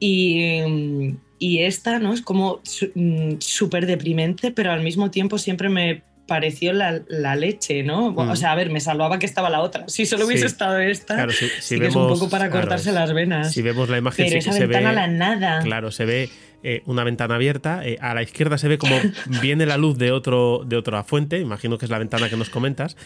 Speaker 2: Y, esta, ¿no? Es como mm, súper deprimente, pero al mismo tiempo siempre me pareció la, leche, ¿no? O mm. sea, a ver, me salvaba que estaba la otra. Si solo hubiese estado esta, claro, sí que es un poco para cortarse las venas.
Speaker 1: Si vemos la imagen,
Speaker 2: Pero esa ventana
Speaker 1: a
Speaker 2: la nada.
Speaker 1: Claro, se ve eh, una ventana abierta. Eh, a la izquierda se ve como viene la luz de, otro, de otra fuente, imagino que es la ventana que nos comentas.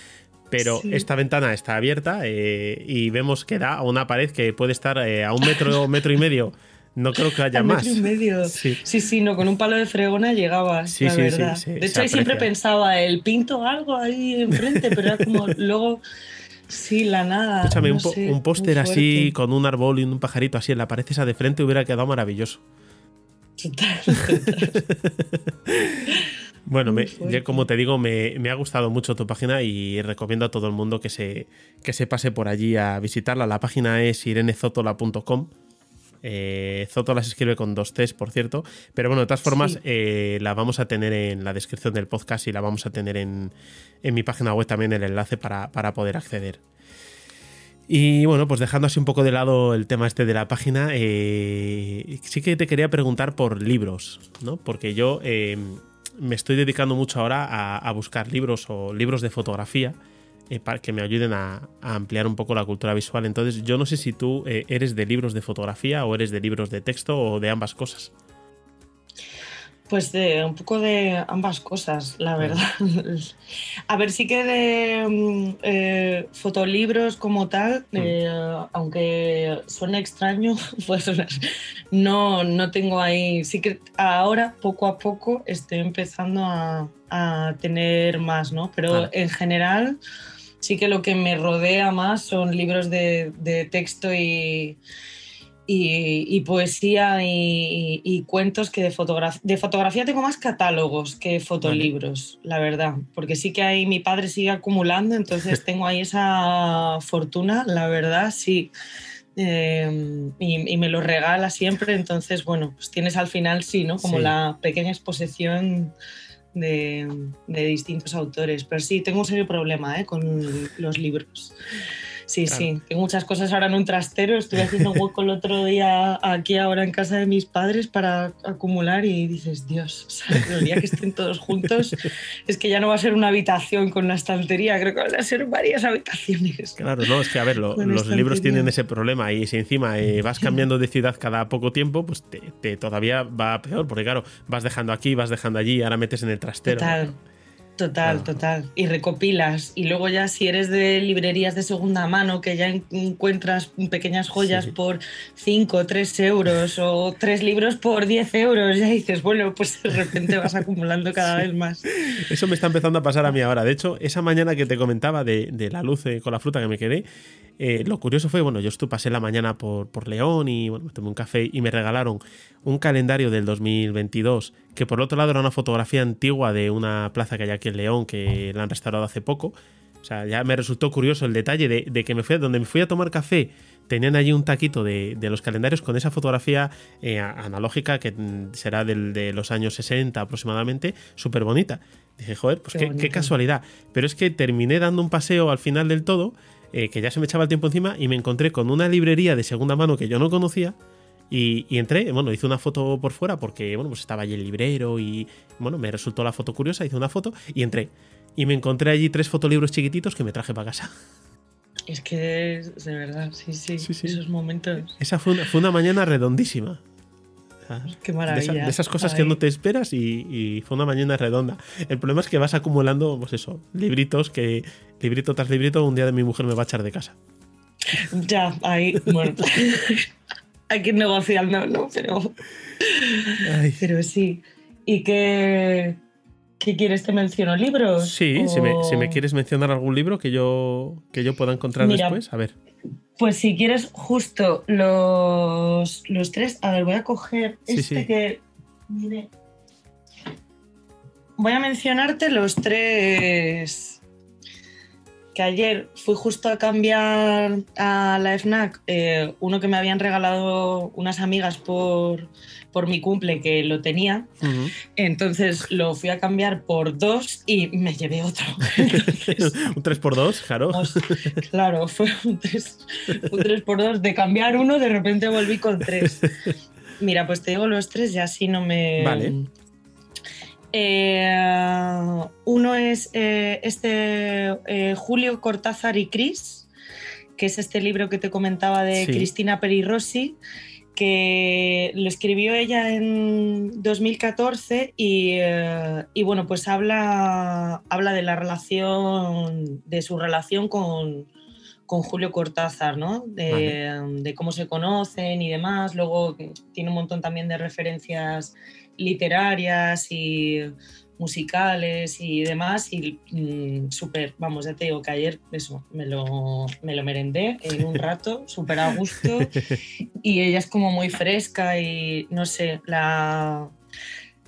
Speaker 1: Pero esta ventana está abierta eh, y vemos que da a una pared que puede estar a un metro, metro y medio. No creo que haya más.
Speaker 2: Metro y medio. Sí. sí, no, con un palo de fregona llegaba, sí, la verdad. de hecho, ahí siempre pensaba, el pinto algo ahí enfrente, pero era como luego. Sí, la nada.
Speaker 1: Escúchame, un, póster así con un árbol y un pajarito así en la pared esa de frente hubiera quedado maravilloso. bueno, como te digo, me, ha gustado mucho tu página y recomiendo a todo el mundo que se, que se pase por allí a visitarla. La página es irenezotola.com. Eh, Zotola se escribe con dos Cs, por cierto. Pero bueno, de todas formas, eh, la vamos a tener en la descripción del podcast y la vamos a tener en, mi página web también el enlace para, para poder acceder. Y bueno, pues dejando así un poco de lado el tema este de la página, eh, sí que te quería preguntar por libros, ¿no? Porque yo eh, me estoy dedicando mucho ahora a, buscar libros o libros de fotografía eh, para que me ayuden a, ampliar un poco la cultura visual. Entonces, yo no sé si tú eres de libros de fotografía o eres de libros de texto o de ambas cosas.
Speaker 2: Pues de un poco de ambas cosas, la verdad. A ver, sí que de mm, eh, fotolibros como tal, mm. eh, aunque suene extraño, pues no, no tengo ahí. Sí que ahora, poco a poco, estoy empezando a, tener más, ¿no? Pero en general, sí que lo que me rodea más son libros de texto y y, poesía y, cuentos que de, fotografía, de fotografía tengo más catálogos que fotolibros, la verdad, porque sí que ahí mi padre sigue acumulando, entonces tengo ahí esa fortuna, la verdad, sí. Em, y, me lo regala siempre, entonces, bueno, pues tienes al final, sí, ¿no? Como la pequeña exposición de, de, distintos autores. Pero sí, tengo un serio problema ¿eh? con los libros. Sí, sí. Tengo muchas cosas ahora en un trastero. Estoy haciendo hueco el otro día aquí ahora en casa de mis padres para acumular y dices, Dios, el día que estén todos juntos es que ya no va a ser una habitación con una estantería, creo que van a ser varias habitaciones.
Speaker 1: Claro, no, es que a ver, los libros tienen ese problema y si encima eh, vas cambiando de ciudad cada poco tiempo, pues te, todavía va peor, porque claro, vas dejando aquí, vas dejando allí, ahora metes en el trastero.
Speaker 2: Total. Total, total. Y recopilas. Y luego ya si eres de librerías de segunda mano, que ya encuentras pequeñas joyas por 5, 3 euros o tres libros por 10 euros, ya dices, bueno, pues de repente vas acumulando cada vez más.
Speaker 1: Eso me está empezando a pasar a mí ahora. De hecho, esa mañana que te comentaba de, de la luz con la fruta que me quedé, eh, lo curioso fue, bueno, yo estuve, pasé la mañana por, por León y bueno, tomé un café y me regalaron un calendario del 2022, que por otro lado era una fotografía antigua de una plaza que hay aquí en León, que la han restaurado hace poco. O sea, ya me resultó curioso el detalle de, que me fui, donde me fui a tomar café, tenían allí un taquito de, los calendarios con esa fotografía eh, analógica que mm, será del, de los años 60 aproximadamente, súper bonita. Dije, joder, pues qué, casualidad. Pero es que terminé dando un paseo al final del todo eh, que ya se me echaba el tiempo encima y me encontré con una librería de segunda mano que yo no conocía. Y, entré, bueno, hice una foto por fuera porque, bueno, pues estaba allí el librero y, bueno, me resultó la foto curiosa, hice una foto y entré. Y me encontré allí tres fotolibros chiquititos que me traje para casa.
Speaker 2: Es que, de verdad, sí, sí, esos momentos.
Speaker 1: Esa fue fue una mañana redondísima.
Speaker 2: Qué maravilla.
Speaker 1: De, esas cosas que no te esperas y, fue una mañana redonda. El problema es que vas acumulando, pues eso, libritos que, librito tras librito, un día de mi mujer me va a echar de casa.
Speaker 2: Ya, ahí, bueno. Hay que ir negociando, ¿no? Pero, pero sí. ¿Y qué, qué quieres? ¿Te menciono libros?
Speaker 1: Sí, si, me, quieres mencionar algún libro que yo, que yo pueda encontrar después, a ver.
Speaker 2: Pues si quieres justo los, tres, a ver, voy a coger este que... Voy a mencionarte los tres que ayer fui justo a cambiar a la FNAC, eh, uno que me habían regalado unas amigas por, por mi cumple que lo tenía. Entonces lo fui a cambiar por dos y me llevé otro.
Speaker 1: un 3 por 2 claro.
Speaker 2: claro, fue un 3, por 2 De cambiar uno, de repente volví con tres. Mira, pues te digo los tres y así no me.
Speaker 1: Vale.
Speaker 2: Eh, uno es eh, este eh, Julio Cortázar y Cris, que es este libro que te comentaba de Cristina Peri Rossi que lo escribió ella en 2014 eh, y, bueno, pues habla, habla de la relación, de su relación con, Julio Cortázar, ¿no? De, cómo se conocen y demás. Luego tiene un montón también de referencias literarias y musicales y demás. Y mm, súper, vamos, ya te digo que ayer eso, me lo, me lo merendé en un rato, súper a gusto. Y ella es como muy fresca y no sé, la,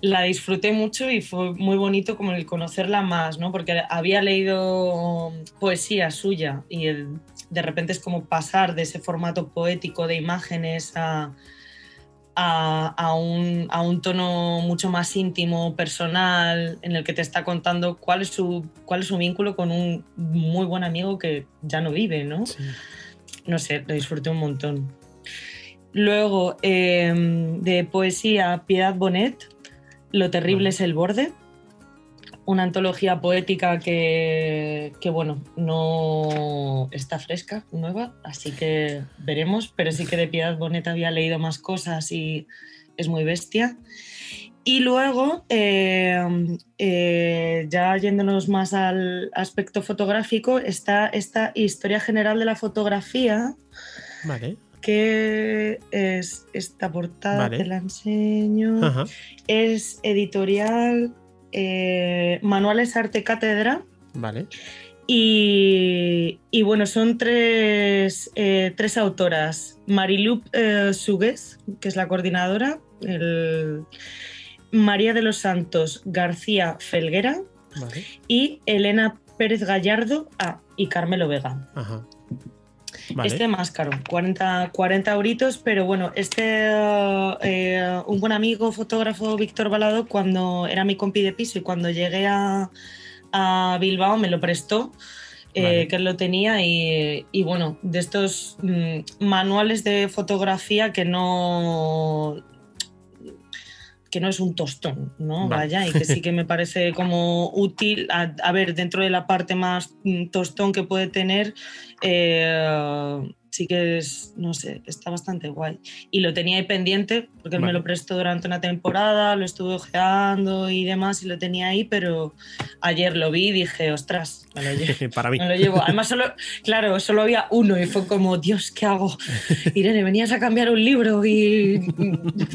Speaker 2: la disfruté mucho y fue muy bonito como el conocerla más, ¿no? Porque había leído poesía suya y de repente es como pasar de ese formato poético de imágenes a a, un, tono mucho más íntimo, personal, en el que te está contando cuál es su, cuál es su vínculo con un muy buen amigo que ya no vive, ¿no? No sé, lo disfruté un montón. Luego, em, de poesía, Piedad Bonet, Lo terrible es el borde una antología poética que, bueno, no está fresca, nueva, así que veremos, pero sí que de Piedad Bonet había leído más cosas y es muy bestia. Y luego, eh, eh, ya yéndonos más al aspecto fotográfico, está esta historia general de la fotografía.
Speaker 1: Vale.
Speaker 2: Que es esta portada,
Speaker 1: Vale.
Speaker 2: te la enseño.
Speaker 1: Ajá.
Speaker 2: Es editorial eh, Manuales Arte Cátedra.
Speaker 1: Vale.
Speaker 2: Y, y bueno, son tres, eh, tres autoras. Marilu eh, Sugues, que es la coordinadora, el- María de los Santos García Felguera
Speaker 1: Vale.
Speaker 2: y Elena Pérez Gallardo ah, y Carmelo Vega.
Speaker 1: Ajá. Vale.
Speaker 2: Este más caro, 40, 40 euritos, pero bueno, este, eh, un buen amigo fotógrafo, Víctor Balado, cuando era mi compi de piso y cuando llegué a, a Bilbao me lo prestó, eh,
Speaker 1: Vale.
Speaker 2: que él lo tenía y, y bueno, de estos mm, manuales de fotografía que no que no es un tostón, ¿no?
Speaker 1: Vale.
Speaker 2: Vaya, y que sí que me parece como útil, a, a ver, dentro de la parte más mm, tostón que puede tener, eh, sí que es, no sé, está bastante guay. Y lo tenía ahí pendiente, porque
Speaker 1: Vale.
Speaker 2: me lo prestó durante una temporada, lo estuve ojeando y demás, y lo tenía ahí, pero ayer lo vi y dije, ostras, me lo llevo.
Speaker 1: Para mí.
Speaker 2: Me lo llevo. Además, solo, claro, solo había uno y fue como, Dios, ¿qué hago? Irene, venías a cambiar un libro y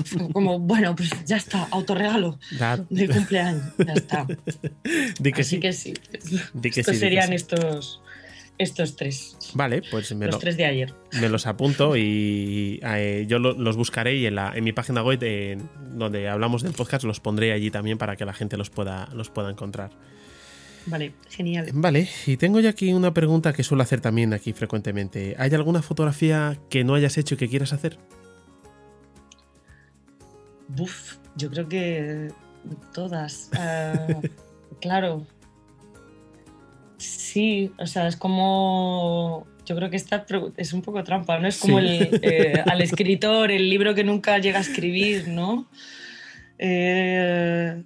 Speaker 2: fue como, bueno, pues ya está, autorregalo
Speaker 1: Claro.
Speaker 2: de cumpleaños, ya está.
Speaker 1: Di que
Speaker 2: Así
Speaker 1: sí.
Speaker 2: que sí.
Speaker 1: Di que
Speaker 2: Estos
Speaker 1: sí, di que
Speaker 2: serían
Speaker 1: sí.
Speaker 2: estos, estos tres,
Speaker 1: Vale, pues me,
Speaker 2: los
Speaker 1: lo-
Speaker 2: tres de ayer.
Speaker 1: me los apunto y eh, yo lo- los buscaré y en, la, en mi página web eh, donde hablamos del podcast los pondré allí también para que la gente los pueda, los pueda encontrar.
Speaker 2: Vale, genial.
Speaker 1: Vale, y tengo ya aquí una pregunta que suelo hacer también aquí frecuentemente. ¿Hay alguna fotografía que no hayas hecho y que quieras hacer?
Speaker 2: Buf, yo creo que todas. Ah, claro. Sí, o sea, es como. Yo creo que esta es un poco trampa, ¿no? Es como
Speaker 1: Sí.
Speaker 2: el, eh, al escritor, el libro que nunca llega a escribir, ¿no? Eh,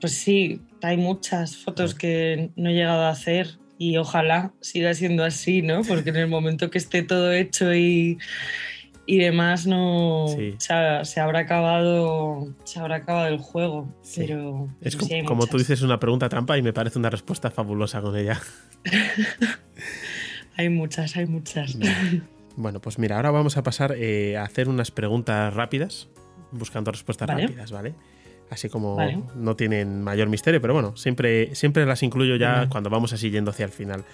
Speaker 2: pues sí, hay muchas fotos que no he llegado a hacer y ojalá siga siendo así, ¿no? Porque en el momento que esté todo hecho y, y demás, no
Speaker 1: Sí.
Speaker 2: se, ha- se habrá acabado se habrá acabado el juego.
Speaker 1: Sí.
Speaker 2: Pero,
Speaker 1: Es
Speaker 2: pero
Speaker 1: co-
Speaker 2: sí hay
Speaker 1: como tú dices, una pregunta trampa y me parece una respuesta fabulosa con ella.
Speaker 2: Hay muchas, hay muchas.
Speaker 1: Bueno, pues mira, ahora vamos a pasar eh, a hacer unas preguntas rápidas, buscando respuestas
Speaker 2: Vale.
Speaker 1: rápidas, ¿vale? Así como
Speaker 2: Vale.
Speaker 1: no tienen mayor misterio, pero bueno, siempre, siempre las incluyo ya cuando vamos así yendo hacia el final.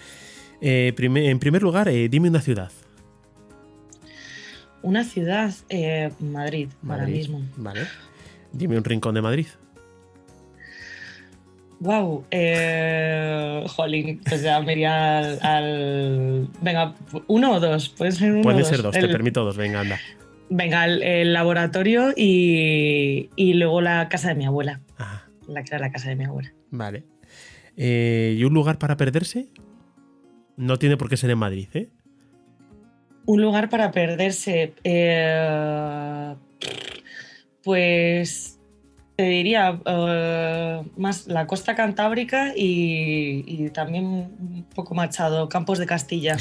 Speaker 1: Eh, en primer lugar, eh, dime una ciudad.
Speaker 2: Una ciudad, eh, Madrid, ahora mismo.
Speaker 1: Vale. Dime un rincón de Madrid.
Speaker 2: Wow, eh, jolín, pues ya me iría al, al- Venga, uno o dos, puede ser uno o
Speaker 1: Pueden ser dos, te permito dos, venga, anda.
Speaker 2: Venga, el, el laboratorio y, y luego la casa de mi abuela,
Speaker 1: Ajá,
Speaker 2: la que era la casa de mi abuela.
Speaker 1: vale. Eh, ¿Y un lugar para perderse? No tiene por qué ser en Madrid, ¿eh?
Speaker 2: Un lugar para perderse. eh, pues te diría eh, más la costa cantábrica y, y también un poco machado, Campos de Castilla,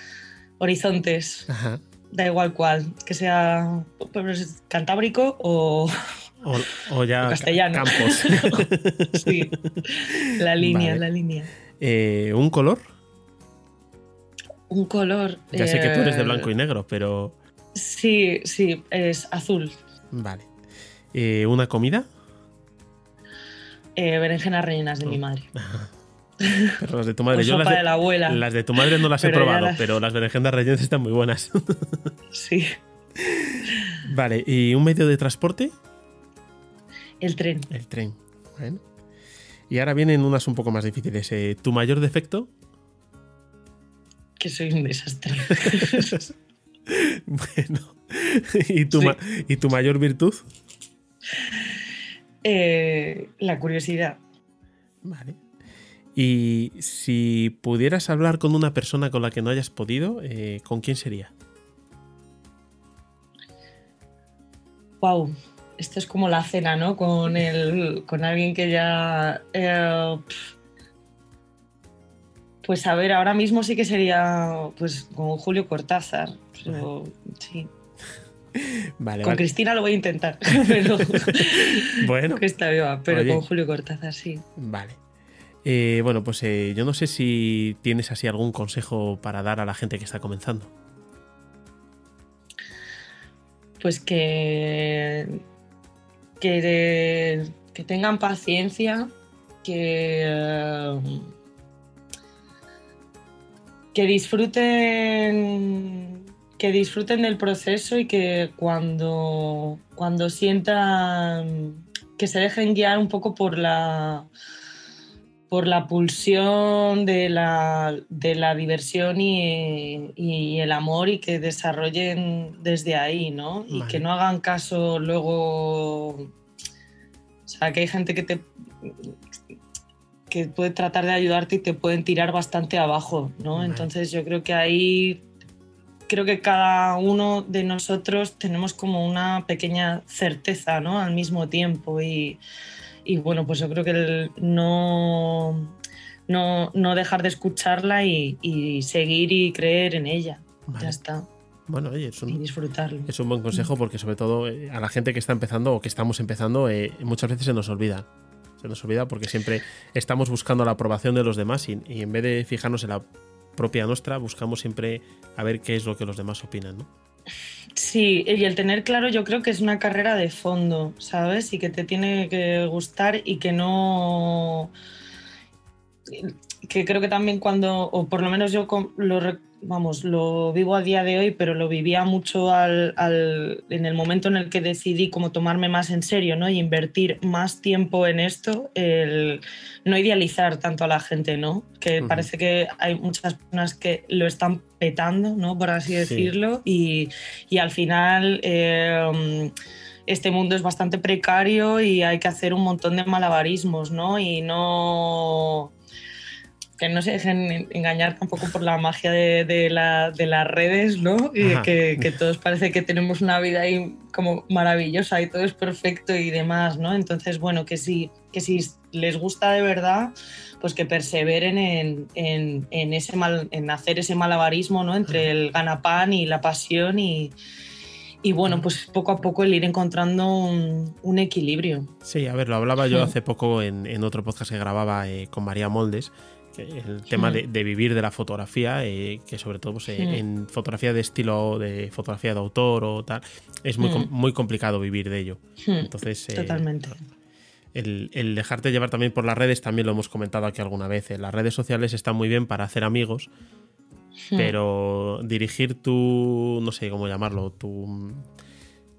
Speaker 2: horizontes,
Speaker 1: Ajá.
Speaker 2: da igual cuál, que sea pues, cantábrico o
Speaker 1: O, o ya
Speaker 2: O castellano.
Speaker 1: Campos.
Speaker 2: sí, la línea,
Speaker 1: Vale.
Speaker 2: la línea.
Speaker 1: Eh, ¿Un color?
Speaker 2: Un color.
Speaker 1: Ya sé que tú eres de
Speaker 2: eh,
Speaker 1: blanco y negro, pero.
Speaker 2: Sí, sí, es azul.
Speaker 1: Vale. Eh, ¿Una comida?
Speaker 2: Eh, berenjenas rellenas de mi madre.
Speaker 1: Pero las de tu madre. Yo las de,
Speaker 2: de la abuela.
Speaker 1: las de tu madre no las he
Speaker 2: Pero
Speaker 1: probado,
Speaker 2: las-
Speaker 1: pero las berenjenas rellenas están muy buenas.
Speaker 2: Sí.
Speaker 1: vale. ¿Y un medio de transporte?
Speaker 2: El tren.
Speaker 1: El tren. Bueno. Y ahora vienen unas un poco más difíciles. ¿Tu mayor defecto?
Speaker 2: Que soy un desastre.
Speaker 1: bueno. ¿Y tu,
Speaker 2: Sí.
Speaker 1: ¿Y tu mayor virtud?
Speaker 2: Eh, la curiosidad.
Speaker 1: Vale. Y si pudieras hablar con una persona con la que no hayas podido, eh, ¿con quién sería?
Speaker 2: Wow. Esto es como la cena, ¿no? Con, el, con alguien que ya. eh. Pues a ver, ahora mismo sí que sería pues con Julio Cortázar. Pero sí.
Speaker 1: Vale,
Speaker 2: con
Speaker 1: vale.
Speaker 2: Cristina lo voy a intentar, pero
Speaker 1: Bueno,
Speaker 2: que está viva, pero
Speaker 1: Oye.
Speaker 2: con Julio Cortázar sí.
Speaker 1: vale. Eh, bueno, pues eh, yo no sé si tienes así algún consejo para dar a la gente que está comenzando.
Speaker 2: Pues que, que, que tengan paciencia, que, eh, que disfruten que disfruten del proceso y que cuando, cuando sientan que se dejen guiar un poco por la por la pulsión de la, de la diversión y, y el amor y que desarrollen desde ahí, ¿no? Y que no hagan caso luego. O sea, que hay gente que te que puede tratar de ayudarte y te pueden tirar bastante abajo, ¿no? Entonces yo creo que ahí creo que cada uno de nosotros tenemos como una pequeña certeza, ¿no? Al mismo tiempo y, y bueno, pues yo creo que el no, no, no dejar de escucharla y, y seguir y creer en ella.
Speaker 1: Vale.
Speaker 2: Ya está.
Speaker 1: Bueno, oye, es
Speaker 2: Y disfrutarlo.
Speaker 1: es un buen consejo porque sobre todo eh, a la gente que está empezando o que estamos empezando eh, muchas veces se nos olvida. Nos olvida porque siempre estamos buscando la aprobación de los demás y, y en vez de fijarnos en la propia nuestra, buscamos siempre a ver qué es lo que los demás opinan, ¿no?
Speaker 2: Sí, y el tener claro yo creo que es una carrera de fondo, ¿sabes? Y que te tiene que gustar y que no... Que creo que también cuando, o por lo menos yo lo, vamos, lo vivo a día de hoy, pero lo vivía mucho al, al- en el momento en el que decidí como tomarme más en serio, ¿no? Y invertir más tiempo en esto, el no idealizar tanto a la gente, ¿no? Que parece que hay muchas personas que lo están petando, ¿no? Por así
Speaker 1: Sí.
Speaker 2: decirlo, y, y al final eh, este mundo es bastante precario y hay que hacer un montón de malabarismos, ¿no? Y no que no se dejen engañar tampoco por la magia de, de la- de las redes, ¿no? Que, que todos parece que tenemos una vida ahí como maravillosa y todo es perfecto y demás, ¿no? Entonces, bueno, que si, que si les gusta de verdad, pues que perseveren en, en- en ese mal, en hacer ese malabarismo, ¿no? Entre el ganapán y la pasión y, y bueno, pues poco a poco el ir encontrando un, un equilibrio.
Speaker 1: Sí, a ver, lo hablaba yo hace poco en, en otro podcast que grababa eh, con María Moldes, el tema de, de vivir de la fotografía, eh, que sobre todo pues, eh, en fotografía de estilo, de fotografía de autor o tal, es muy, com-
Speaker 2: Hmm.
Speaker 1: muy complicado vivir de ello.
Speaker 2: Hmm,
Speaker 1: Entonces, eh,
Speaker 2: Totalmente.
Speaker 1: el, el dejarte llevar también por las redes, también lo hemos comentado aquí alguna vez. Las redes sociales están muy bien para hacer amigos,
Speaker 2: Hmm.
Speaker 1: pero dirigir tu, no sé cómo llamarlo, tu,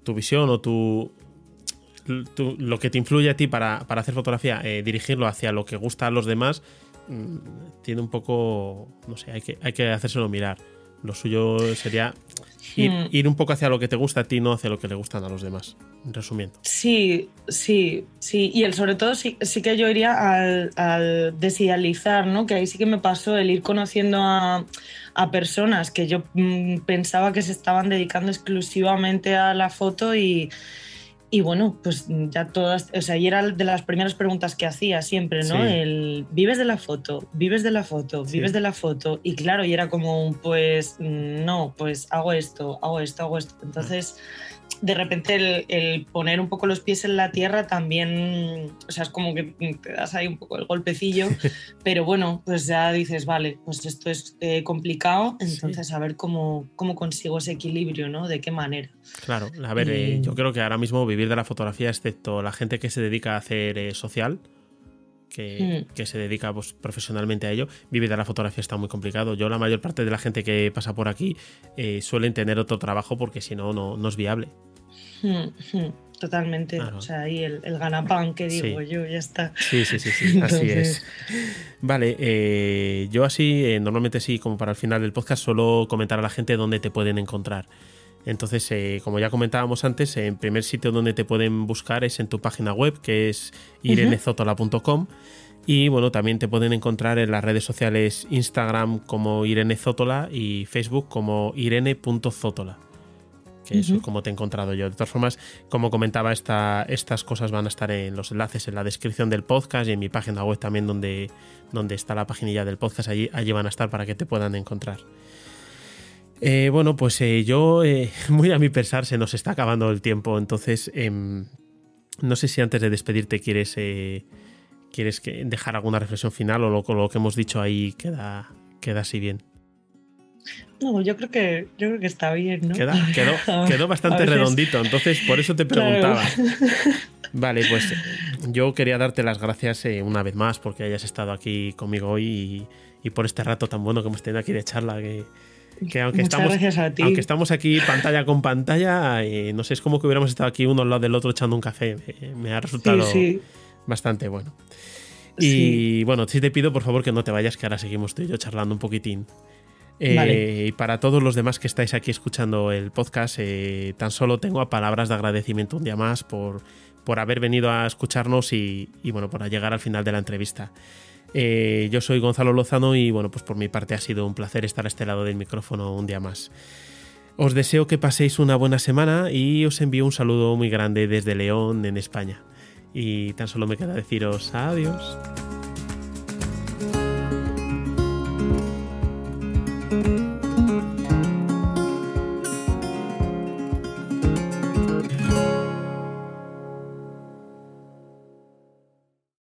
Speaker 1: tu visión o tu, tu- lo que te influye a ti para, para hacer fotografía, dirigirlo hacia lo que gusta a los demás, mm, tiene un poco, no sé, hay que, hay que hacérselo mirar. Lo suyo sería ir,
Speaker 2: Hmm.
Speaker 1: ir un poco hacia lo que te gusta a ti, no hacia lo que le gustan a los demás, resumiendo.
Speaker 2: Sí, sí, sí. Y el sobre todo sí, sí que yo iría al, al desidealizar, ¿no? Que ahí sí que me pasó el ir conociendo a, a personas que yo mm, pensaba que se estaban dedicando exclusivamente a la foto y, y bueno, pues ya todas, o sea, y era de las primeras preguntas que hacía siempre, ¿no?
Speaker 1: Sí.
Speaker 2: El vives de la foto, vives de la foto,
Speaker 1: Sí.
Speaker 2: vives de la foto. Y claro, y era como un, pues no, pues hago esto, hago esto, hago esto. Entonces, de repente el, el poner un poco los pies en la tierra también, o sea, es como que te das ahí un poco el golpecillo, pero bueno, pues ya dices, vale, pues esto es eh, complicado, entonces a ver cómo, cómo consigo ese equilibrio, ¿no? De qué manera.
Speaker 1: Claro, a ver, eh, yo creo que ahora mismo vivir de la fotografía, excepto la gente que se dedica a hacer eh, social, que,
Speaker 2: Mm.
Speaker 1: que se dedica pues, profesionalmente a ello, vivir de la fotografía está muy complicado. Yo, la mayor parte de la gente que pasa por aquí eh, suelen tener otro trabajo porque si no, no no es viable.
Speaker 2: Hmm, hmm, Totalmente, o sea, ahí el, el ganapán que digo
Speaker 1: Sí.
Speaker 2: yo, ya está.
Speaker 1: Sí, sí, sí, sí, así
Speaker 2: Entonces-
Speaker 1: es. Vale, eh, yo así, eh, normalmente sí, como para el final del podcast, solo comentar a la gente dónde te pueden encontrar. Entonces, eh, como ya comentábamos antes, en primer sitio donde te pueden buscar es en tu página web, que es irenezotola.com. Y bueno, también te pueden encontrar en las redes sociales Instagram como Irene Zótola y Facebook como irene.zótola. Que eso es como te he encontrado yo. De todas formas, como comentaba, esta, estas cosas van a estar en los enlaces en la descripción del podcast y en mi página web también donde, donde está la paginilla del podcast. Allí, allí van a estar para que te puedan encontrar. Eh, bueno, pues eh, yo, eh, muy a mi pesar, se nos está acabando el tiempo, entonces em, no sé si antes de despedirte quieres, quieres que dejar alguna reflexión final o lo, lo que hemos dicho ahí queda, queda así bien.
Speaker 2: No, yo creo que, yo creo que está bien, ¿no?
Speaker 1: quedó, bastante redondito, entonces por eso te preguntaba. Vale, pues yo quería darte las gracias una vez más porque hayas estado aquí conmigo hoy y, por este rato tan bueno que hemos tenido aquí de charla que, que aunque estamos, Aunque estamos aquí pantalla con pantalla, eh, no sé, es como que hubiéramos estado aquí uno al lado del otro echando un café. me ha resultado bastante bueno. Y bueno, sí te pido por favor que no te vayas, que ahora seguimos tú y yo charlando un poquitín. Eh, y para todos los demás que estáis aquí escuchando el podcast, eh, tan solo tengo palabras de agradecimiento un día más por, por haber venido a escucharnos y, y bueno, por llegar al final de la entrevista. Eh, yo soy Gonzalo Lozano y bueno, pues por mi parte ha sido un placer estar a este lado del micrófono un día más. Os deseo que paséis una buena semana y os envío un saludo muy grande desde León, en España. Y tan solo me queda deciros adiós.